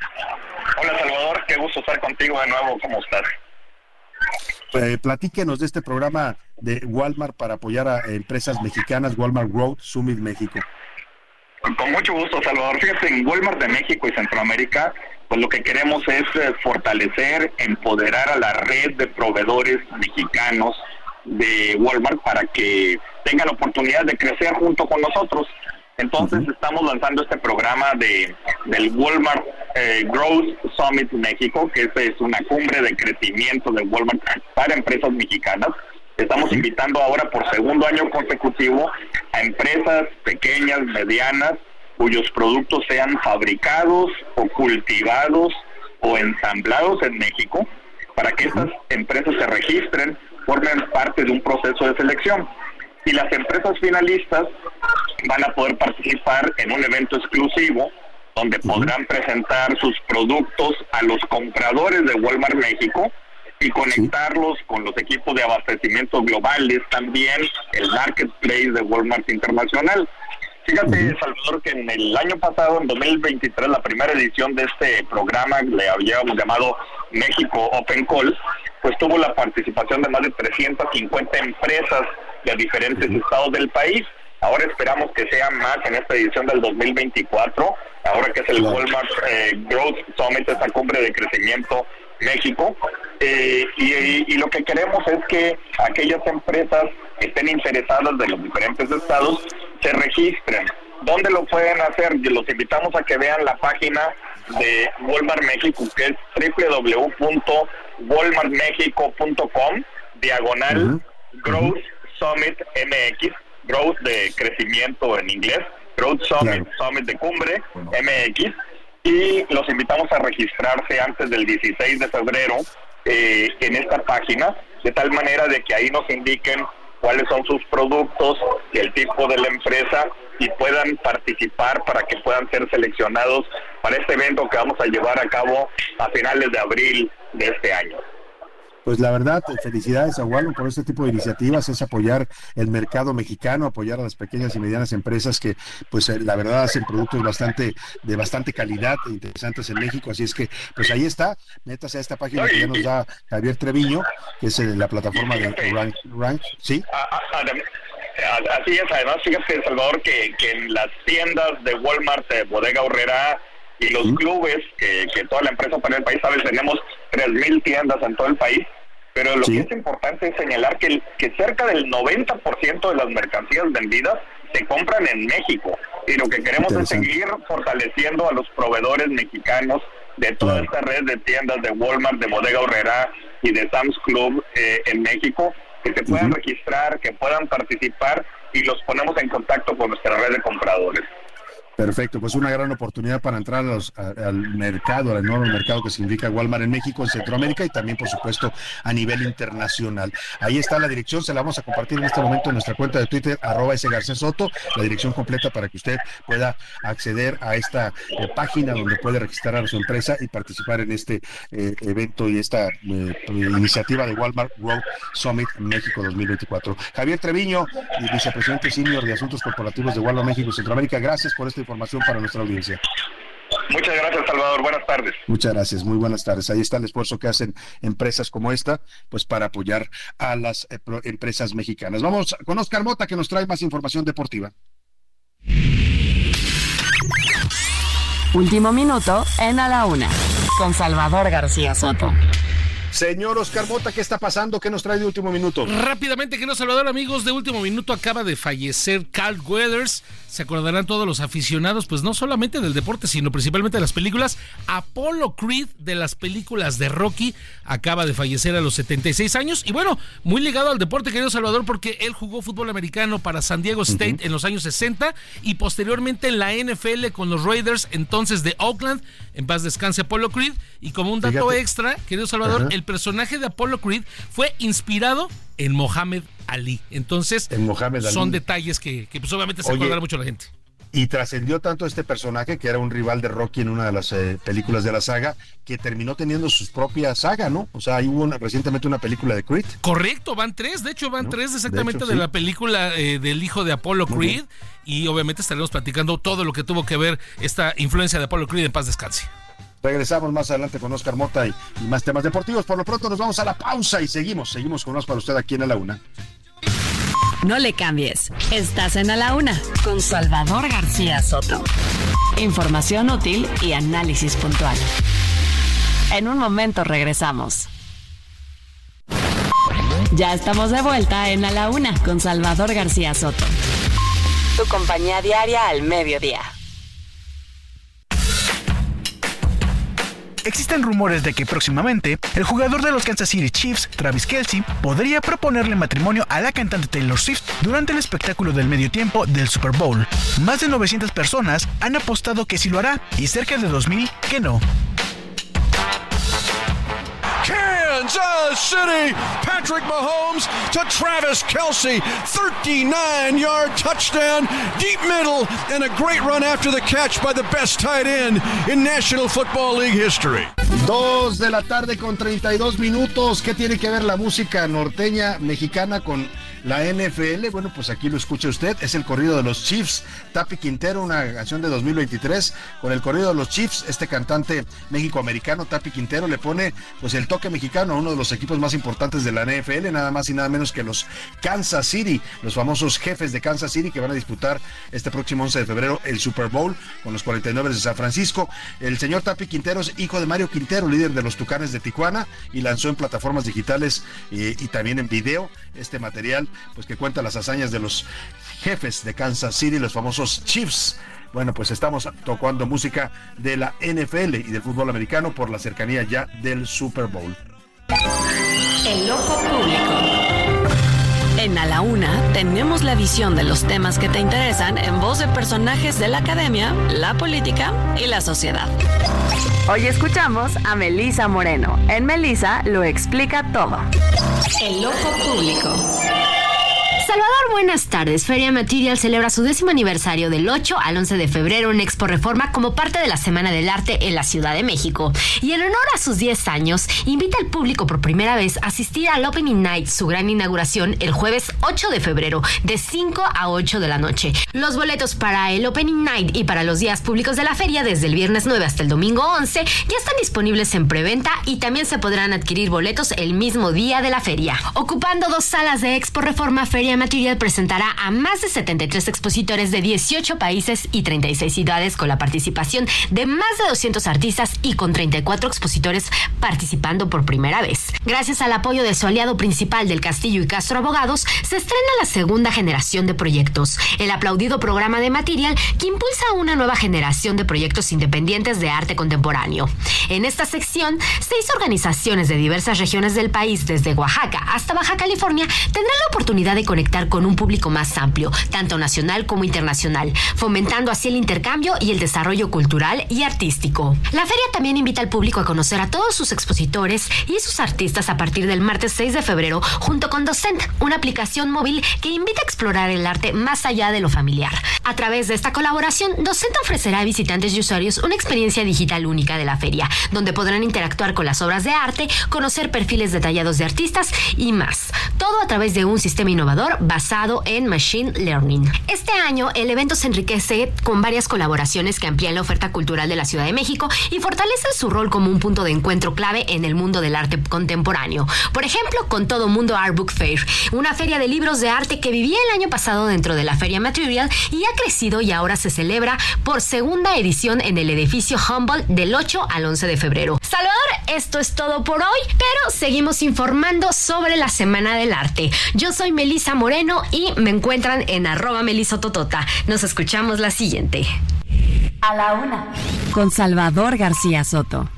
Hola, Salvador. Qué gusto estar contigo de nuevo. ¿Cómo estás? Eh, platíquenos de este programa de Walmart para apoyar a empresas mexicanas, Walmart Growth Summit México. Con mucho gusto, Salvador. Fíjate, en Walmart de México y Centroamérica, pues lo que queremos es eh, fortalecer, empoderar a la red de proveedores mexicanos de Walmart para que tengan la oportunidad de crecer junto con nosotros. Entonces estamos lanzando este programa de del Walmart eh, Growth Summit México, que es una cumbre de crecimiento de Walmart para empresas mexicanas. Estamos invitando ahora por segundo año consecutivo a empresas pequeñas, medianas, cuyos productos sean fabricados o cultivados o ensamblados en México, para que estas empresas se registren, formen parte de un proceso de selección. Y las empresas finalistas van a poder participar en un evento exclusivo donde podrán presentar sus productos a los compradores de Walmart México y conectarlos con los equipos de abastecimiento globales, también el marketplace de Walmart Internacional. Fíjate, Salvador, que en el año pasado, en 2023, la primera edición de este programa, le habíamos llamado México Open Call, pues tuvo la participación de más de 350 empresas de diferentes estados del país. Ahora esperamos que sean más en esta edición del 2024, ahora que es el Walmart eh, Growth Summit, esta cumbre de crecimiento México. Eh, y, y, lo que queremos es que aquellas empresas que estén interesadas de los diferentes estados se registren. ¿Dónde lo pueden hacer? Los invitamos a que vean la página de Walmart México, que es www.walmartmexico.com, diagonal Growth Summit MX, Growth de crecimiento en inglés, Growth Summit, Summit de cumbre MX, y los invitamos a registrarse antes del 16 de febrero eh, en esta página de tal manera de que ahí nos indiquen cuáles son sus productos, el tipo de la empresa y puedan participar para que puedan ser seleccionados para este evento que vamos a llevar a cabo a finales de abril de este año pues la verdad, felicidades a Walmart por este tipo de iniciativas, es apoyar el mercado mexicano, apoyar a las pequeñas y medianas empresas que, pues eh, la verdad hacen productos bastante de bastante calidad e interesantes en México, así es que, pues ahí está, métase a esta página que ya nos da Javier Treviño, que es la plataforma de Rank, ¿sí? Así es, además fíjate, Salvador, que, que en las tiendas de Walmart, de Bodega Horrera, y los clubes que, que, toda la empresa para el país, sabes, tenemos 3.000 tiendas en todo el país, pero lo que es importante es señalar que, que cerca del 90% de las mercancías vendidas se compran en México. Y lo que queremos es seguir fortaleciendo a los proveedores mexicanos de toda esta red de tiendas de Walmart, de Bodega Horrera y de Sam's Club eh, en México, que se puedan registrar, que puedan participar y los ponemos en contacto con nuestra red de compradores. Perfecto, pues una gran oportunidad para entrar al mercado, al enorme mercado que significa Walmart en México, en Centroamérica y también, por supuesto, a nivel internacional. Ahí está la dirección, se la vamos a compartir en este momento en nuestra cuenta de Twitter, arroba ese García Soto, la dirección completa para que usted pueda acceder a esta eh, página donde puede registrar a su empresa y participar en este eh, evento y esta eh, iniciativa de Walmart World Summit México 2024. Javier Treviño, vicepresidente senior de Asuntos Corporativos de Walmart México Centroamérica, gracias por este información para nuestra audiencia. Muchas gracias, Salvador. Buenas tardes. Muchas gracias, muy buenas tardes. Ahí está el esfuerzo que hacen empresas como esta, pues para apoyar a las eh, empresas mexicanas. Vamos con Oscar Mota, que nos trae más información deportiva. Último minuto en A la Una, con Salvador García Soto. Señor Oscar Mota, ¿qué está pasando? ¿Qué nos trae de último minuto? Rápidamente, que nos Salvador, amigos, de último minuto acaba de fallecer Carl Weathers se acordarán todos los aficionados, pues no solamente del deporte, sino principalmente de las películas. Apollo Creed de las películas de Rocky acaba de fallecer a los 76 años. Y bueno, muy ligado al deporte, querido Salvador, porque él jugó fútbol americano para San Diego State en los años 60 y posteriormente en la NFL con los Raiders, entonces de Oakland. En paz descanse Apollo Creed. Y como un dato extra, querido Salvador, el personaje de Apollo Creed fue inspirado en Mohamed Ali. Entonces, son detalles que, pues obviamente se acordará mucho la gente. Y trascendió tanto este personaje, que era un rival de Rocky en una de las eh, películas de la saga, que terminó teniendo su propia saga, ¿no? O sea, hubo recientemente una película de Creed. Correcto, van tres, de hecho van tres exactamente de, la película eh, del hijo de Apollo Creed. Y obviamente estaremos platicando todo lo que tuvo que ver esta influencia de Apollo Creed en paz descanse. Regresamos más adelante con Oscar Mota y, más temas deportivos. Por lo pronto nos vamos a la pausa y seguimos, seguimos con más para usted aquí en A la Una. No le cambies. Estás en A la Una con Salvador García Soto. Información útil y análisis puntual. En un momento regresamos. Ya estamos de vuelta en A la Una con Salvador García Soto. Tu compañía diaria al mediodía. Existen rumores de que próximamente el jugador de los Kansas City Chiefs, Travis Kelsey, podría proponerle matrimonio a la cantante Taylor Swift durante el espectáculo del medio tiempo del Super Bowl. Más de 900 personas han apostado que sí lo hará y cerca de 2.000 que no. Kansas City. Patrick Mahomes to Travis Kelsey. 39 yard touchdown, deep middle, and a great run after the catch by the best tight end in National Football League history. Dos de la tarde con 32 minutos. ¿Qué tiene que ver la música norteña mexicana con la NFL. Bueno, pues aquí lo escucha usted. Es el corrido de los Chiefs. Tapi Quintero, una canción de 2023. Con el corrido de los Chiefs, este cantante méxico-americano, Tapi Quintero, le pone pues el toque mexicano a uno de los equipos más importantes de la NFL, nada más y nada menos que los Kansas City, los famosos jefes de Kansas City que van a disputar este próximo 11 de febrero el Super Bowl con los 49 de San Francisco. El señor Tapi Quintero es hijo de Mario Quintero, líder de los Tucanes de Tijuana, y lanzó en plataformas digitales eh, y también en video este material pues que cuenta las hazañas de los jefes de Kansas City, los famosos Chiefs. Bueno, pues estamos tocando música de la NFL y del fútbol americano por la cercanía ya del Super Bowl. El ojo público. En A la Una tenemos la visión de los temas que te interesan en voz de personajes de la academia, la política y la sociedad. Hoy escuchamos a Melisa Moreno. En Melisa lo explica todo. El ojo público. Salvador, buenas tardes. Feria Material celebra su décimo aniversario del 8 al 11 de febrero en Expo Reforma como parte de la Semana del Arte en la Ciudad de México. Y en honor a sus 10 años, invita al público por primera vez a asistir al Opening Night, su gran inauguración, el jueves 8 de febrero, de 5 a 8 de la noche. Los boletos para el Opening Night y para los días públicos de la feria, desde el viernes 9 hasta el domingo 11, ya están disponibles en preventa y también se podrán adquirir boletos el mismo día de la feria. Ocupando dos salas de Expo Reforma Feria Material presentará a más de 73 expositores de 18 países y 36 ciudades con la participación de más de 200 artistas y con 34 expositores participando por primera vez. Gracias al apoyo de su aliado principal del Castillo y Castro Abogados, se estrena la segunda generación de proyectos, el aplaudido programa de Material que impulsa una nueva generación de proyectos independientes de arte contemporáneo. En esta sección, seis organizaciones de diversas regiones del país, desde Oaxaca hasta Baja California, tendrán la oportunidad de conectar con un público más amplio, tanto nacional como internacional, fomentando así el intercambio y el desarrollo cultural y artístico. La feria también invita al público a conocer a todos sus expositores y sus artistas a partir del martes 6 de febrero, junto con Docent, una aplicación móvil que invita a explorar el arte más allá de lo familiar. A través de esta colaboración, Docent ofrecerá a visitantes y usuarios una experiencia digital única de la feria, donde podrán interactuar con las obras de arte, conocer perfiles detallados de artistas y más. Todo a través de un sistema innovador basado en Machine Learning. Este año, el evento se enriquece con varias colaboraciones que amplían la oferta cultural de la Ciudad de México y fortalecen su rol como un punto de encuentro clave en el mundo del arte contemporáneo. Por ejemplo, con Todo Mundo Art Book Fair, una feria de libros de arte que vivía el año pasado dentro de la Feria Material y ha crecido y ahora se celebra por segunda edición en el edificio Humboldt del 8 al 11 de febrero. Salvador, esto es todo por hoy, pero seguimos informando sobre la Semana del Arte. Yo soy Melisa Moreno y me encuentran en arroba melisototota. Nos escuchamos la siguiente. A la una. Con Salvador García Soto.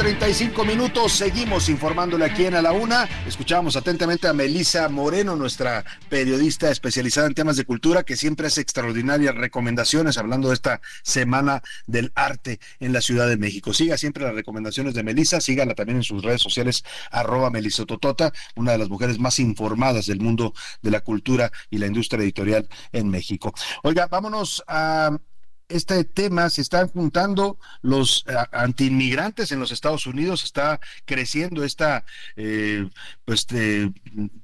35 minutos. Seguimos informándole aquí en A la Una. Escuchamos atentamente a Melisa Moreno, nuestra periodista especializada en temas de cultura, que siempre hace extraordinarias recomendaciones hablando de esta Semana del Arte en la Ciudad de México. Siga siempre las recomendaciones de Melisa, síganla también en sus redes sociales, arroba melisototota, una de las mujeres más informadas del mundo de la cultura y la industria editorial en México. Oiga, vámonos a este tema se están juntando los eh, antiinmigrantes en los Estados Unidos, está creciendo esta eh, pues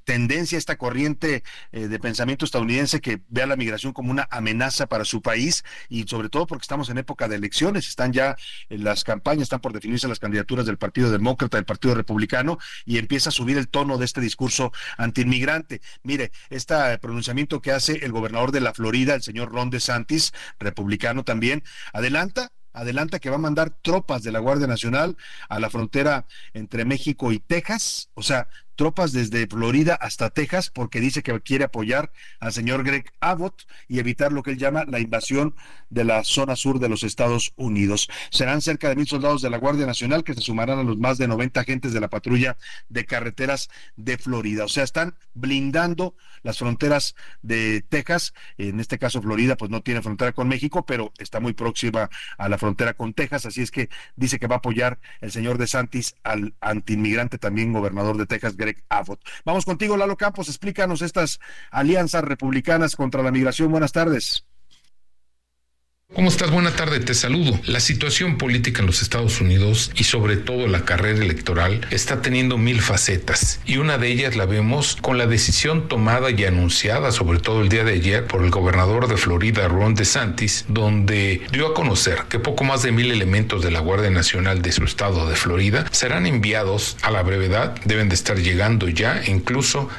tendencia, esta corriente eh, de pensamiento estadounidense que ve a la migración como una amenaza para su país y sobre todo porque estamos en época de elecciones, están ya en las campañas, están por definirse las candidaturas del Partido Demócrata, del Partido Republicano y empieza a subir el tono de este discurso antiinmigrante. Mire, este pronunciamiento que hace el gobernador de la Florida, el señor Ron DeSantis, republicano también, adelanta adelanta que va a mandar tropas de la Guardia Nacional a la frontera entre México y Texas, o sea, tropas desde Florida hasta Texas porque dice que quiere apoyar al señor Greg Abbott y evitar lo que él llama la invasión de la zona sur de los Estados Unidos. Serán cerca de mil soldados de la Guardia Nacional que se sumarán a los más de 90 agentes de la patrulla de carreteras de Florida. O sea, están blindando las fronteras de Texas. En este caso, Florida, pues no tiene frontera con México, pero está muy próxima a la frontera con Texas. Así es que dice que va a apoyar el señor DeSantis al antiinmigrante, también gobernador de Texas, Vamos contigo, Lalo Campos, explícanos estas alianzas republicanas contra la migración. Buenas tardes. ¿Cómo estás? Buena tarde, te saludo. La situación política en los Estados Unidos y sobre todo la carrera electoral está teniendo mil facetas y una de ellas la vemos con la decisión tomada y anunciada sobre todo el día de ayer por el gobernador de Florida, Ron DeSantis, donde dio a conocer que poco más de mil elementos de la Guardia Nacional de su estado de Florida serán enviados a la brevedad, deben de estar llegando ya incluso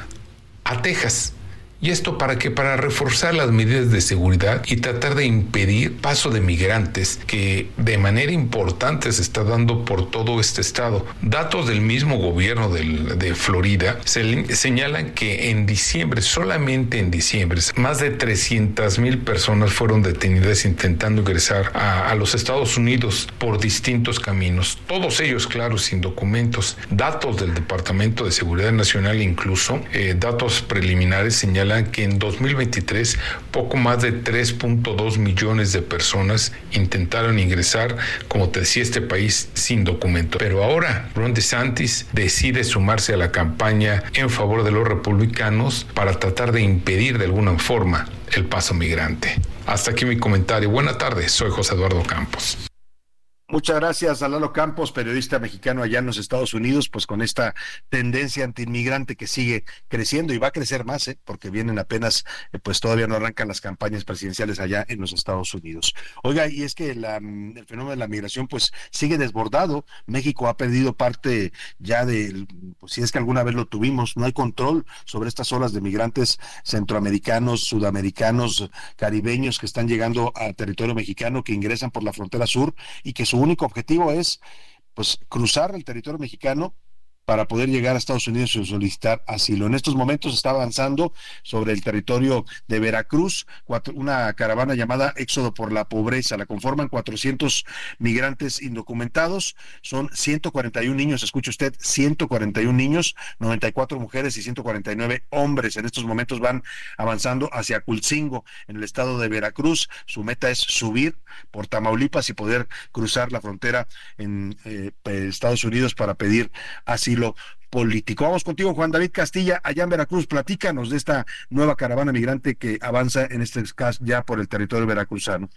a Texas ¿Y esto para qué? Para reforzar las medidas de seguridad y tratar de impedir paso de migrantes que de manera importante se está dando por todo este estado. Datos del mismo gobierno de Florida se, señalan que en diciembre, solamente en diciembre, más de 300 mil personas fueron detenidas intentando ingresar a, los Estados Unidos por distintos caminos. Todos ellos, claro, sin documentos. Datos del Departamento de Seguridad Nacional incluso, eh, datos preliminares señalan que en 2023 poco más de 3.2 millones de personas intentaron ingresar, como te decía, este país sin documento. Pero ahora Ron DeSantis decide sumarse a la campaña en favor de los republicanos para tratar de impedir de alguna forma el paso migrante. Hasta aquí mi comentario. Buena tarde, soy José Eduardo Campos. Muchas gracias a Lalo Campos, periodista mexicano allá en los Estados Unidos, pues con esta tendencia antiinmigrante que sigue creciendo y va a crecer más, ¿eh? porque vienen apenas, eh, pues todavía no arrancan las campañas presidenciales allá en los Estados Unidos. Oiga, y es que la, el fenómeno de la migración pues sigue desbordado. México ha perdido parte ya de, pues si es que alguna vez lo tuvimos, no hay control sobre estas olas de migrantes centroamericanos, sudamericanos, caribeños que están llegando al territorio mexicano, que ingresan por la frontera sur y que su único objetivo es pues cruzar el territorio mexicano para poder llegar a Estados Unidos y solicitar asilo. En estos momentos está avanzando sobre el territorio de Veracruz una caravana llamada Éxodo por la Pobreza. La conforman 400 migrantes indocumentados. Son 141 niños, escuche usted, 141 niños, 94 mujeres y 149 hombres. En estos momentos van avanzando hacia Culcingo, en el estado de Veracruz. Su meta es subir por Tamaulipas y poder cruzar la frontera en eh, Estados Unidos para pedir asilo político. Vamos contigo, Juan David Castilla, allá en Veracruz. Platícanos de esta nueva caravana migrante que avanza en este caso ya por el territorio veracruzano.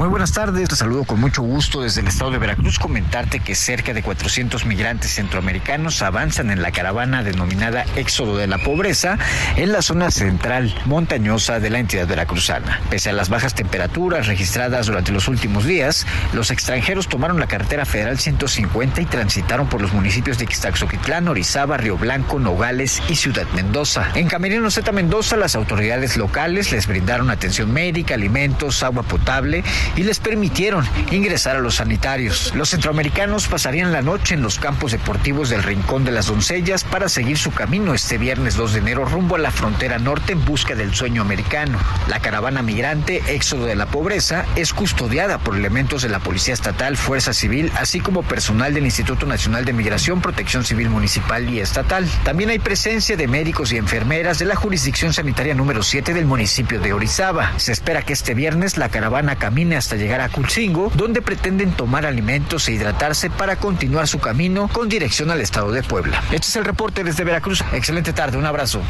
Muy buenas tardes, te saludo con mucho gusto desde el estado de Veracruz. Comentarte que cerca de 400 migrantes centroamericanos avanzan en la caravana denominada Éxodo de la Pobreza en la zona central montañosa de la entidad veracruzana. Pese a las bajas temperaturas registradas durante los últimos días, los extranjeros tomaron la carretera federal 150 y transitaron por los municipios de Ixtaxoquitlán, Orizaba, Río Blanco, Nogales y Ciudad Mendoza. En Camerino Z Mendoza, las autoridades locales les brindaron atención médica, alimentos, agua potable y les permitieron ingresar a los sanitarios. Los centroamericanos pasarían la noche en los campos deportivos del Rincón de las Doncellas para seguir su camino este viernes 2 de enero rumbo a la frontera norte en busca del sueño americano. La caravana migrante Éxodo de la Pobreza es custodiada por elementos de la Policía Estatal, Fuerza Civil, así como personal del Instituto Nacional de Migración, Protección Civil Municipal y Estatal. También hay presencia de médicos y enfermeras de la jurisdicción sanitaria número 7 del municipio de Orizaba. Se espera que este viernes la caravana camine hasta llegar a Culcingo, donde pretenden tomar alimentos e hidratarse para continuar su camino con dirección al estado de Puebla. Este es el reporte desde Veracruz. Excelente tarde, un abrazo.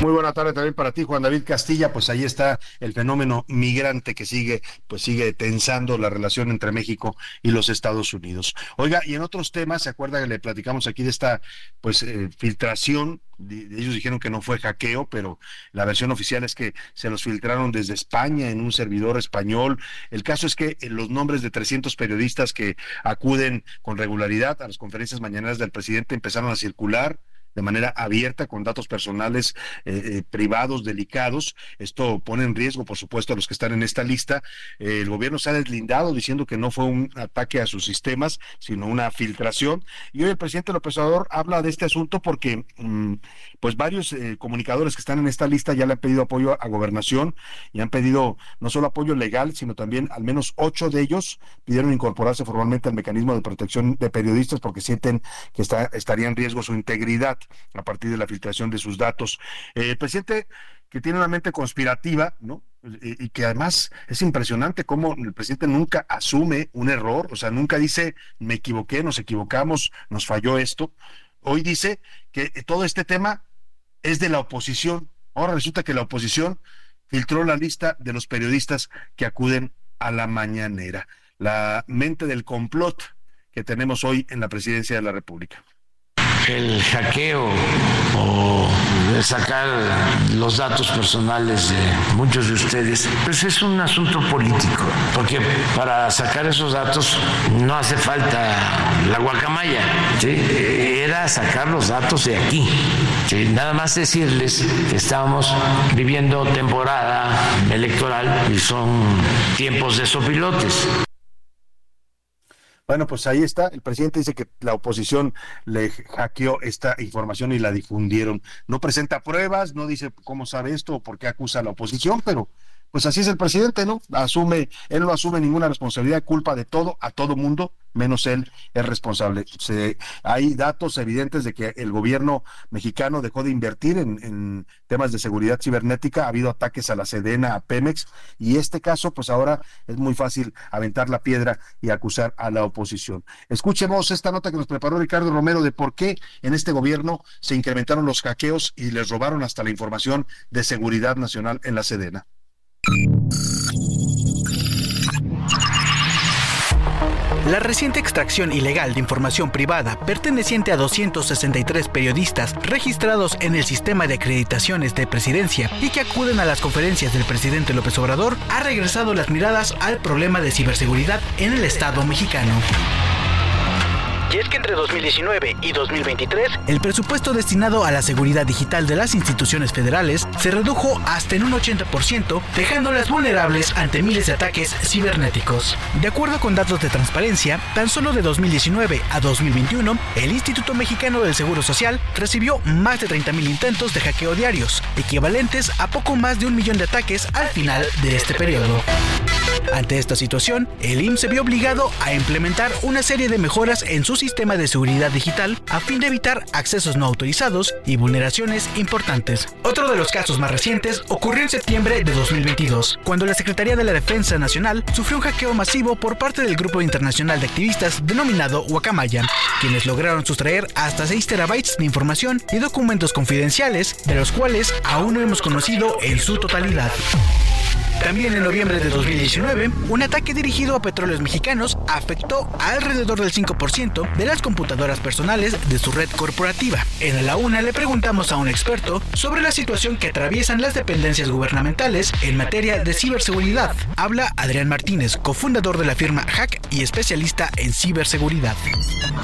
Muy buena tarde también para ti, Juan David Castilla. Pues ahí está el fenómeno migrante que sigue, pues sigue tensando la relación entre México y los Estados Unidos. Oiga, y en otros temas, ¿se acuerda que le platicamos aquí de esta, pues, eh, filtración ellos dijeron que no fue hackeo, pero la versión oficial es que se los filtraron desde España en un servidor español. El caso es que eh, los nombres de 300 periodistas que acuden con regularidad a las conferencias mañaneras del presidente empezaron a circular de manera abierta con datos personales eh, eh, privados delicados. Esto pone en riesgo, por supuesto, a los que están en esta lista. el gobierno se ha deslindado diciendo que no fue un ataque a sus sistemas, sino una filtración. Y hoy el presidente López Obrador habla de este asunto porque, mm, pues, varios eh, comunicadores que están en esta lista ya le han pedido apoyo a gobernación y han pedido no solo apoyo legal, sino también al menos ocho de ellos pidieron incorporarse formalmente al mecanismo de protección de periodistas porque sienten que está, estaría en riesgo su integridad a partir de la filtración de sus datos. Eh, el presidente que tiene una mente conspirativa, ¿no? Y, que además es impresionante cómo el presidente nunca asume un error, o sea, nunca dice, me equivoqué, nos equivocamos, nos falló esto. Hoy dice que todo este tema es de la oposición. Ahora resulta que la oposición filtró la lista de los periodistas que acuden a la mañanera. La mente del complot que tenemos hoy en la presidencia de la República el hackeo o sacar los datos personales de muchos de ustedes, pues es un asunto político, porque para sacar esos datos no hace falta la guacamaya, sacar los datos de aquí. Nada más decirles que estamos viviendo temporada electoral y son tiempos de sopilotes. Bueno, pues ahí está. El presidente dice que la oposición le hackeó esta información y la difundieron. No presenta pruebas, no dice cómo sabe esto o por qué acusa a la oposición, pero pues así es el presidente, ¿no? Asume, él no asume ninguna responsabilidad, culpa de todo, a todo mundo, menos él es responsable. hay datos evidentes de que el gobierno mexicano dejó de invertir en, temas de seguridad cibernética, ha habido ataques a la Sedena, a Pemex, y este caso, pues ahora es muy fácil aventar la piedra y acusar a la oposición. Escuchemos esta nota que nos preparó Ricardo Romero de por qué en este gobierno se incrementaron los hackeos y les robaron hasta la información de seguridad nacional en la Sedena. La reciente extracción ilegal de información privada perteneciente a 263 periodistas registrados en el sistema de acreditaciones de presidencia y que acuden a las conferencias del presidente López Obrador ha regresado las miradas al problema de ciberseguridad en el Estado mexicano. Y es que entre 2019 y 2023, el presupuesto destinado a la seguridad digital de las instituciones federales se redujo hasta en un 80%, dejándolas vulnerables ante miles de ataques cibernéticos. De acuerdo con datos de transparencia, tan solo de 2019 a 2021, el Instituto Mexicano del Seguro Social recibió más de 30.000 intentos de hackeo diarios, equivalentes a poco más de un millón de ataques al final de este periodo. Ante esta situación, el IMSS se vio obligado a implementar una serie de mejoras en sus sistema de seguridad digital a fin de evitar accesos no autorizados y vulneraciones importantes. Otro de los casos más recientes ocurrió en septiembre de 2022, cuando la Secretaría de la Defensa Nacional sufrió un hackeo masivo por parte del grupo internacional de activistas denominado Guacamaya, quienes lograron sustraer hasta 6 terabytes de información y documentos confidenciales, de los cuales aún no hemos conocido en su totalidad. También en noviembre de 2019, un ataque dirigido a petróleos mexicanos afectó alrededor del 5% de las computadoras personales de su red corporativa. En la UNA le preguntamos a un experto sobre la situación que atraviesan las dependencias gubernamentales en materia de ciberseguridad. Habla Adrián Martínez, cofundador de la firma Hack y especialista en ciberseguridad.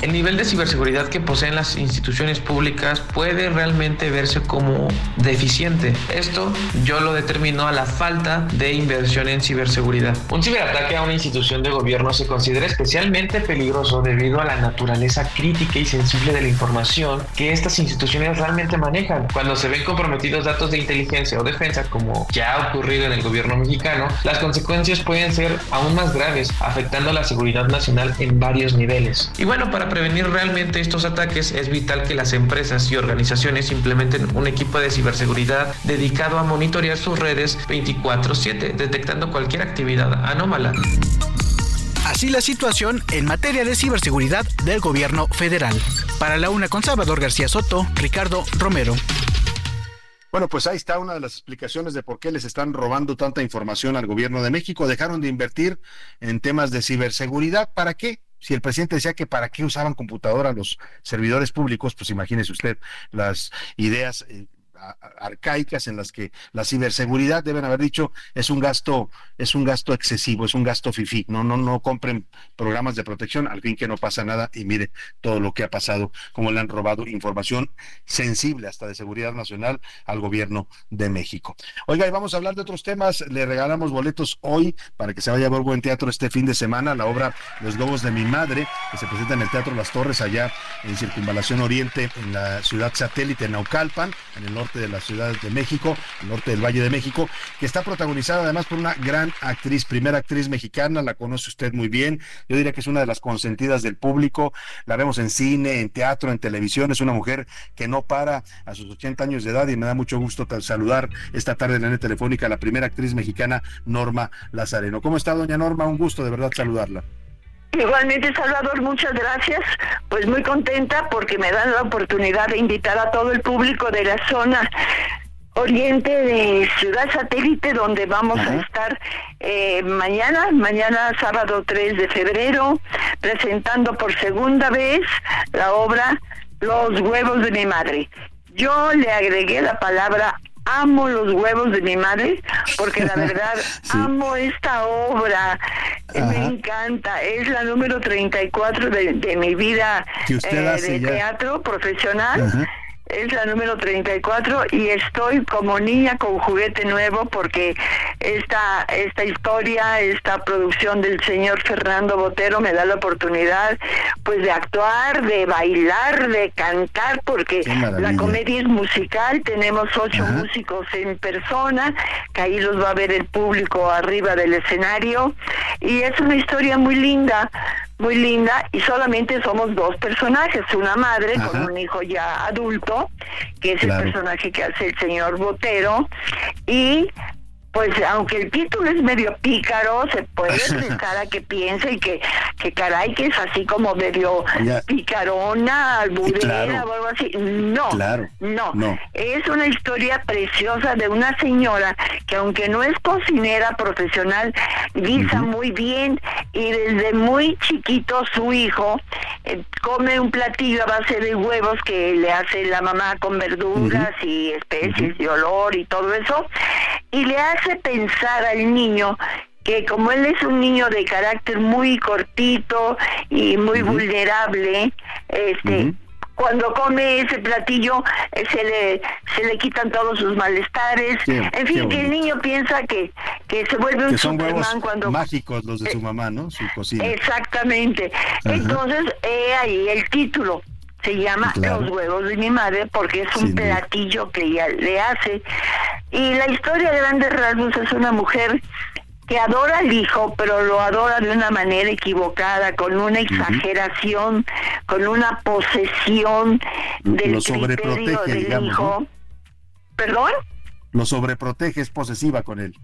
El nivel de ciberseguridad que poseen las instituciones públicas puede realmente verse como deficiente. Esto yo lo determino a la falta de inversión en ciberseguridad. Un ciberataque a una institución de gobierno se considera especialmente peligroso debido a la naturaleza crítica y sensible de la información que estas instituciones realmente manejan. Cuando se ven comprometidos datos de inteligencia o defensa, como ya ha ocurrido en el gobierno mexicano, las consecuencias pueden ser aún más graves, afectando la seguridad nacional en varios niveles. Y bueno, para prevenir realmente estos ataques es vital que las empresas y organizaciones implementen un equipo de ciberseguridad dedicado a monitorear sus redes 24/7 detectando cualquier actividad anómala. Así la situación en materia de ciberseguridad del gobierno federal. Para la una con Salvador García Soto, Ricardo Romero. Bueno, pues ahí está una de las explicaciones de por qué les están robando tanta información al gobierno de México. Dejaron de invertir en temas de ciberseguridad. ¿Para qué? Si el presidente decía que para qué usaban computadora los servidores públicos, pues imagínese usted las ideas eh, arcaicas en las que la ciberseguridad deben haber dicho es un gasto es un gasto excesivo es un gasto fifí. No no no compren programas de protección al fin que no pasa nada y mire todo lo que ha pasado como le han robado información sensible hasta de seguridad nacional al gobierno de México. Oiga y vamos a hablar de otros temas. Le regalamos boletos hoy para que se vaya a ver buen teatro este fin de semana la obra Los Globos de mi madre que se presenta en el Teatro Las Torres allá en Circunvalación Oriente en la ciudad satélite Naucalpan en el norte de la Ciudad de México, norte del Valle de México, que está protagonizada además por una gran actriz, primera actriz mexicana, la conoce usted muy bien, yo diría que es una de las consentidas del público, la vemos en cine, en teatro, en televisión, es una mujer que no para a sus 80 años de edad y me da mucho gusto saludar esta tarde en la telefónica a la primera actriz mexicana, Norma Lazareno. ¿Cómo está, doña Norma? Un gusto de verdad saludarla. Igualmente, Salvador, muchas gracias. Pues muy contenta porque me dan la oportunidad de invitar a todo el público de la zona oriente de Ciudad Satélite, donde vamos a estar eh, mañana, mañana sábado 3 de febrero, presentando por segunda vez la obra Los huevos de mi madre. Yo le agregué la palabra amo los huevos de mi madre porque la verdad amo esta obra. Me encanta. Es la número 34 de, de mi vida eh, de teatro profesional es la número 34 y estoy como niña con juguete nuevo porque esta, esta historia, esta producción del señor Fernando Botero me da la oportunidad pues de actuar, de bailar, de cantar, porque la comedia es musical, tenemos ocho músicos en persona, que ahí los va a ver el público arriba del escenario y es una historia muy linda muy linda y solamente somos dos personajes, una madre con un hijo ya adulto, que es el personaje que hace el señor Botero, y pues aunque el título es medio pícaro, se puede pensar a que piense y que, que caray, que es así como medio picarona, alburera o algo así. No, no, no, es una historia preciosa de una señora que aunque no es cocinera profesional, guisa muy bien y desde muy chiquito su hijo eh, come un platillo a base de huevos que le hace la mamá con verduras y especies de olor y todo eso, y le hace pensar al niño que como él es un niño de carácter muy cortito y muy vulnerable, este cuando come ese platillo eh, se le se le quitan todos sus malestares. en fin, que el niño piensa que, que se vuelve un son Superman cuando mágicos los de su mamá, ¿no? Su cocina. Exactamente. Entonces, eh, ahí el título se llama Los huevos de mi madre porque es un platillo que ella le hace. Y la historia de grandes rasgos es una mujer que adora al hijo, pero lo adora de una manera equivocada, con una exageración, con una posesión del lo criterio del hijo. ¿Perdón? Lo sobreprotege, es posesiva con él.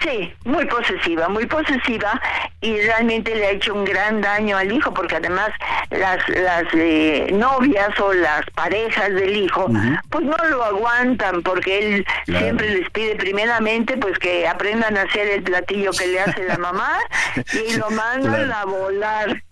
Sí, muy posesiva, muy posesiva y realmente le ha hecho un gran daño al hijo porque además las las eh, novias o las parejas del hijo pues no lo aguantan porque él siempre les pide primeramente pues que aprendan a hacer el platillo que le hace la mamá y lo mandan a volar,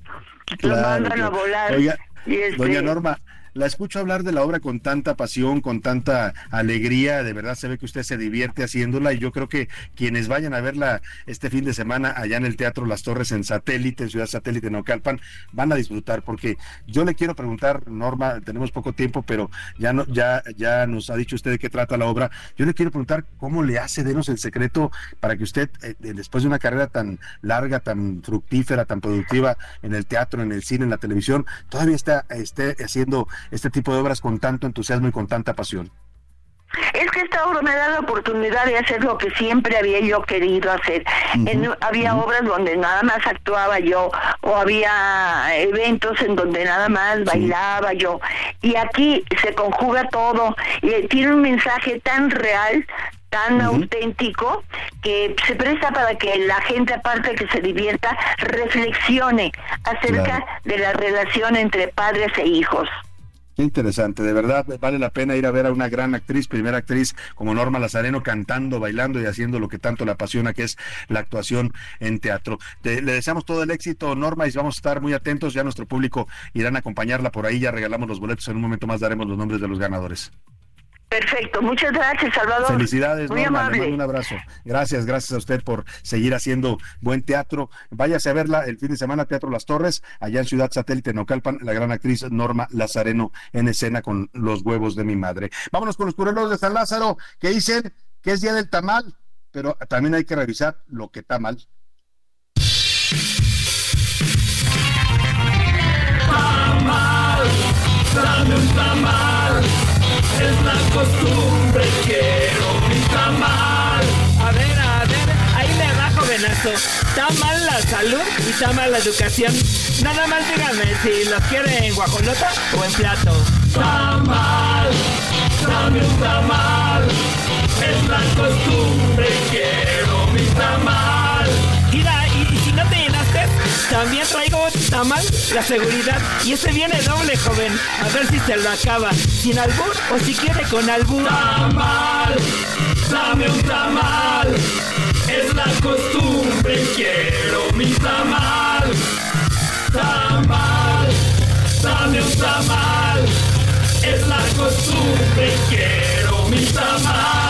lo mandan a volar. Oiga, doña este Norma, la escucho hablar de la obra con tanta pasión, con tanta alegría, de verdad se ve que usted se divierte haciéndola y yo creo que quienes vayan a verla este fin de semana allá en el Teatro Las Torres en Satélite, en Ciudad Satélite, en Ocalpan, van a disfrutar porque yo le quiero preguntar, Norma, tenemos poco tiempo, pero ya no, ya, ya nos ha dicho usted de qué trata la obra. Yo le quiero preguntar cómo le hace, denos el secreto para que usted, eh, después de una carrera tan larga, tan fructífera, tan productiva en el teatro, en el cine, en la televisión, todavía está, esté haciendo este tipo de obras con tanto entusiasmo y con tanta pasión? Es que esta obra me da la oportunidad de hacer lo que siempre había yo querido hacer. había obras donde nada más actuaba yo o había eventos en donde nada más bailaba yo. Y aquí se conjuga todo y tiene un mensaje tan real, tan auténtico que se presta para que la gente, aparte de que se divierta, reflexione acerca de la relación entre padres e hijos interesante, de verdad vale la pena ir a ver a una gran actriz, primera actriz como Norma Lazareno cantando, bailando y haciendo lo que tanto le apasiona que es la actuación en teatro. le deseamos todo el éxito Norma y vamos a estar muy atentos, ya nuestro público irán a acompañarla por ahí, ya regalamos los boletos, en un momento más daremos los nombres de los ganadores. Perfecto, muchas gracias, Salvador. Felicidades, Muy Norma, amable. un abrazo. Gracias, gracias a usted por seguir haciendo buen teatro. Váyase a verla el fin de semana, Teatro Las Torres, allá en Ciudad Satélite, Nocalpan, la gran actriz Norma Lazareno en escena con Los huevos de mi madre. Vámonos con los cureros de San Lázaro, que dicen que es día del tamal, pero también hay que revisar lo que está mal. Tamal, dame un tamal es la costumbre, quiero mi tamal. A ver, a ver, ahí le va, jovenazo. Está mal la salud y está mal la educación. Nada más dígame si los quiere en guajolota o en plato. Tamal, dame un tamal. Es la costumbre, quiero mi tamal. Mira, y, y si no te llenaste, también traigo tamal, la seguridad. Y ese viene doble, joven. A ver si se lo acaba. Sin albur o si quiere con albur. Tamal, dame un tamal. Es la costumbre, quiero mi tamal. Tamal, dame un tamal. Es la costumbre, quiero mi tamal.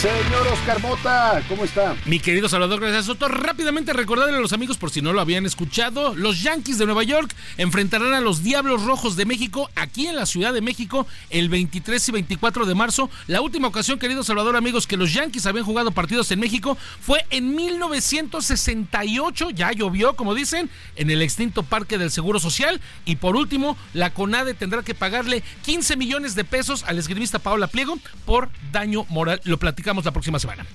Señor Oscar Mota, ¿cómo está? Mi querido Salvador Gracias Soto, rápidamente recordarle a los amigos, por si no lo habían escuchado, los Yankees de Nueva York enfrentarán a los Diablos Rojos de México aquí en la Ciudad de México el 23 y 24 de marzo. La última ocasión, querido Salvador, amigos, que los Yankees habían jugado partidos en México fue en 1968, ya llovió, como dicen, en el extinto Parque del Seguro Social. Y por último, la CONADE tendrá que pagarle 15 millones de pesos al esgrimista Paola Pliego por daño moral. Lo platicamos la próxima semana.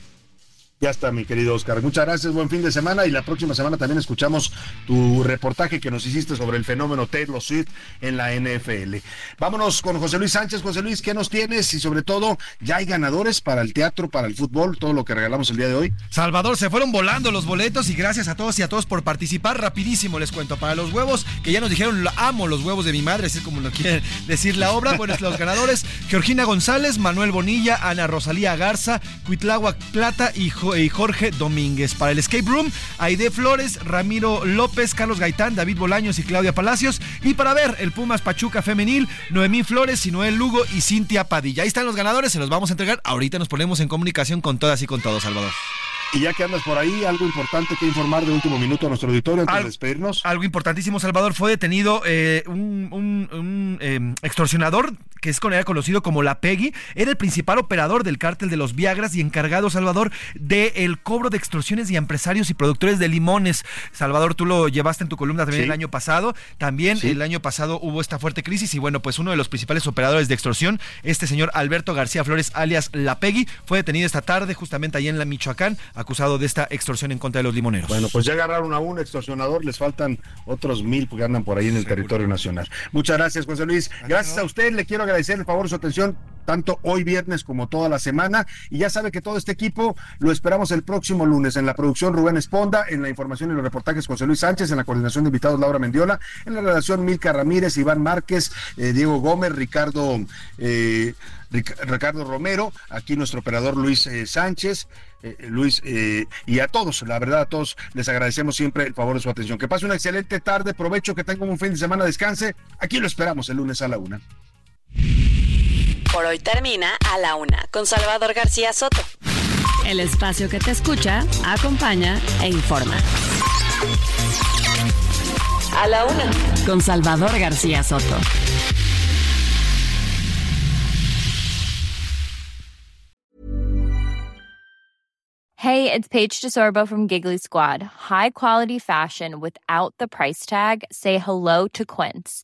Ya está, mi querido Oscar. Muchas gracias, buen fin de semana y la próxima semana también escuchamos tu reportaje que nos hiciste sobre el fenómeno Taylor Swift en la NFL. Vámonos con José Luis Sánchez. José Luis, ¿qué nos tienes? Y sobre todo, ¿ya hay ganadores para el teatro, para el fútbol, todo lo que regalamos el día de hoy? Salvador, se fueron volando los boletos y gracias a todos y a todos por participar. Rapidísimo les cuento. Para los huevos, que ya nos dijeron, amo los huevos de mi madre, así como lo quiere decir la obra. Bueno, los ganadores, Georgina González, Manuel Bonilla, Ana Rosalía Garza, Cuitláhuac Plata y y Jorge Domínguez. Para el Escape Room, Aide Flores, Ramiro López, Carlos Gaitán, David Bolaños y Claudia Palacios. Y para ver el Pumas Pachuca Femenil, Noemí Flores, Noel Lugo y Cintia Padilla. Ahí están los ganadores, se los vamos a entregar. Ahorita nos ponemos en comunicación con todas y con todos, Salvador. Y ya que andas por ahí, algo importante que informar de último minuto a nuestro auditorio antes de despedirnos. Algo importantísimo, Salvador, fue detenido eh, un, em, extorsionador que es era conocido como la Peggy, era el principal operador del cártel de los Viagras y encargado, Salvador, del cobro de extorsiones y empresarios y productores de limones. Salvador, tú lo llevaste en tu columna también el año pasado. También el año pasado hubo esta fuerte crisis y bueno, pues uno de los principales operadores de extorsión, este señor Alberto García Flores, alias La Peggy, fue detenido esta tarde justamente ahí en la Michoacán acusado de esta extorsión en contra de los limoneros. Bueno, pues ya agarraron a un extorsionador, les faltan otros mil porque andan por ahí en el territorio nacional. Muchas gracias, José Luis. Gracias a usted, le quiero agradecer el favor de su atención tanto hoy viernes como toda la semana. Y ya sabe que todo este equipo lo esperamos el próximo lunes. En la producción Rubén Esponda, en la información y los reportajes José Luis Sánchez, en la coordinación de invitados Laura Mendiola, en la redacción Milka Ramírez, Iván Márquez, eh, Diego Gómez, Ricardo, eh, Ricardo Romero, aquí nuestro operador Luis eh, Sánchez. Luis, y a todos, la verdad, a todos les agradecemos siempre el favor de su atención. Que pase una excelente tarde, provecho, que tengan un fin de semana, descanse. Aquí lo esperamos el lunes a la una. Por hoy termina a la una con Salvador García Soto. El espacio que te escucha, acompaña e informa. A la una con Salvador García Soto. Hey, it's Paige DeSorbo from Giggly Squad. High quality fashion without the price tag. Say hello to Quince.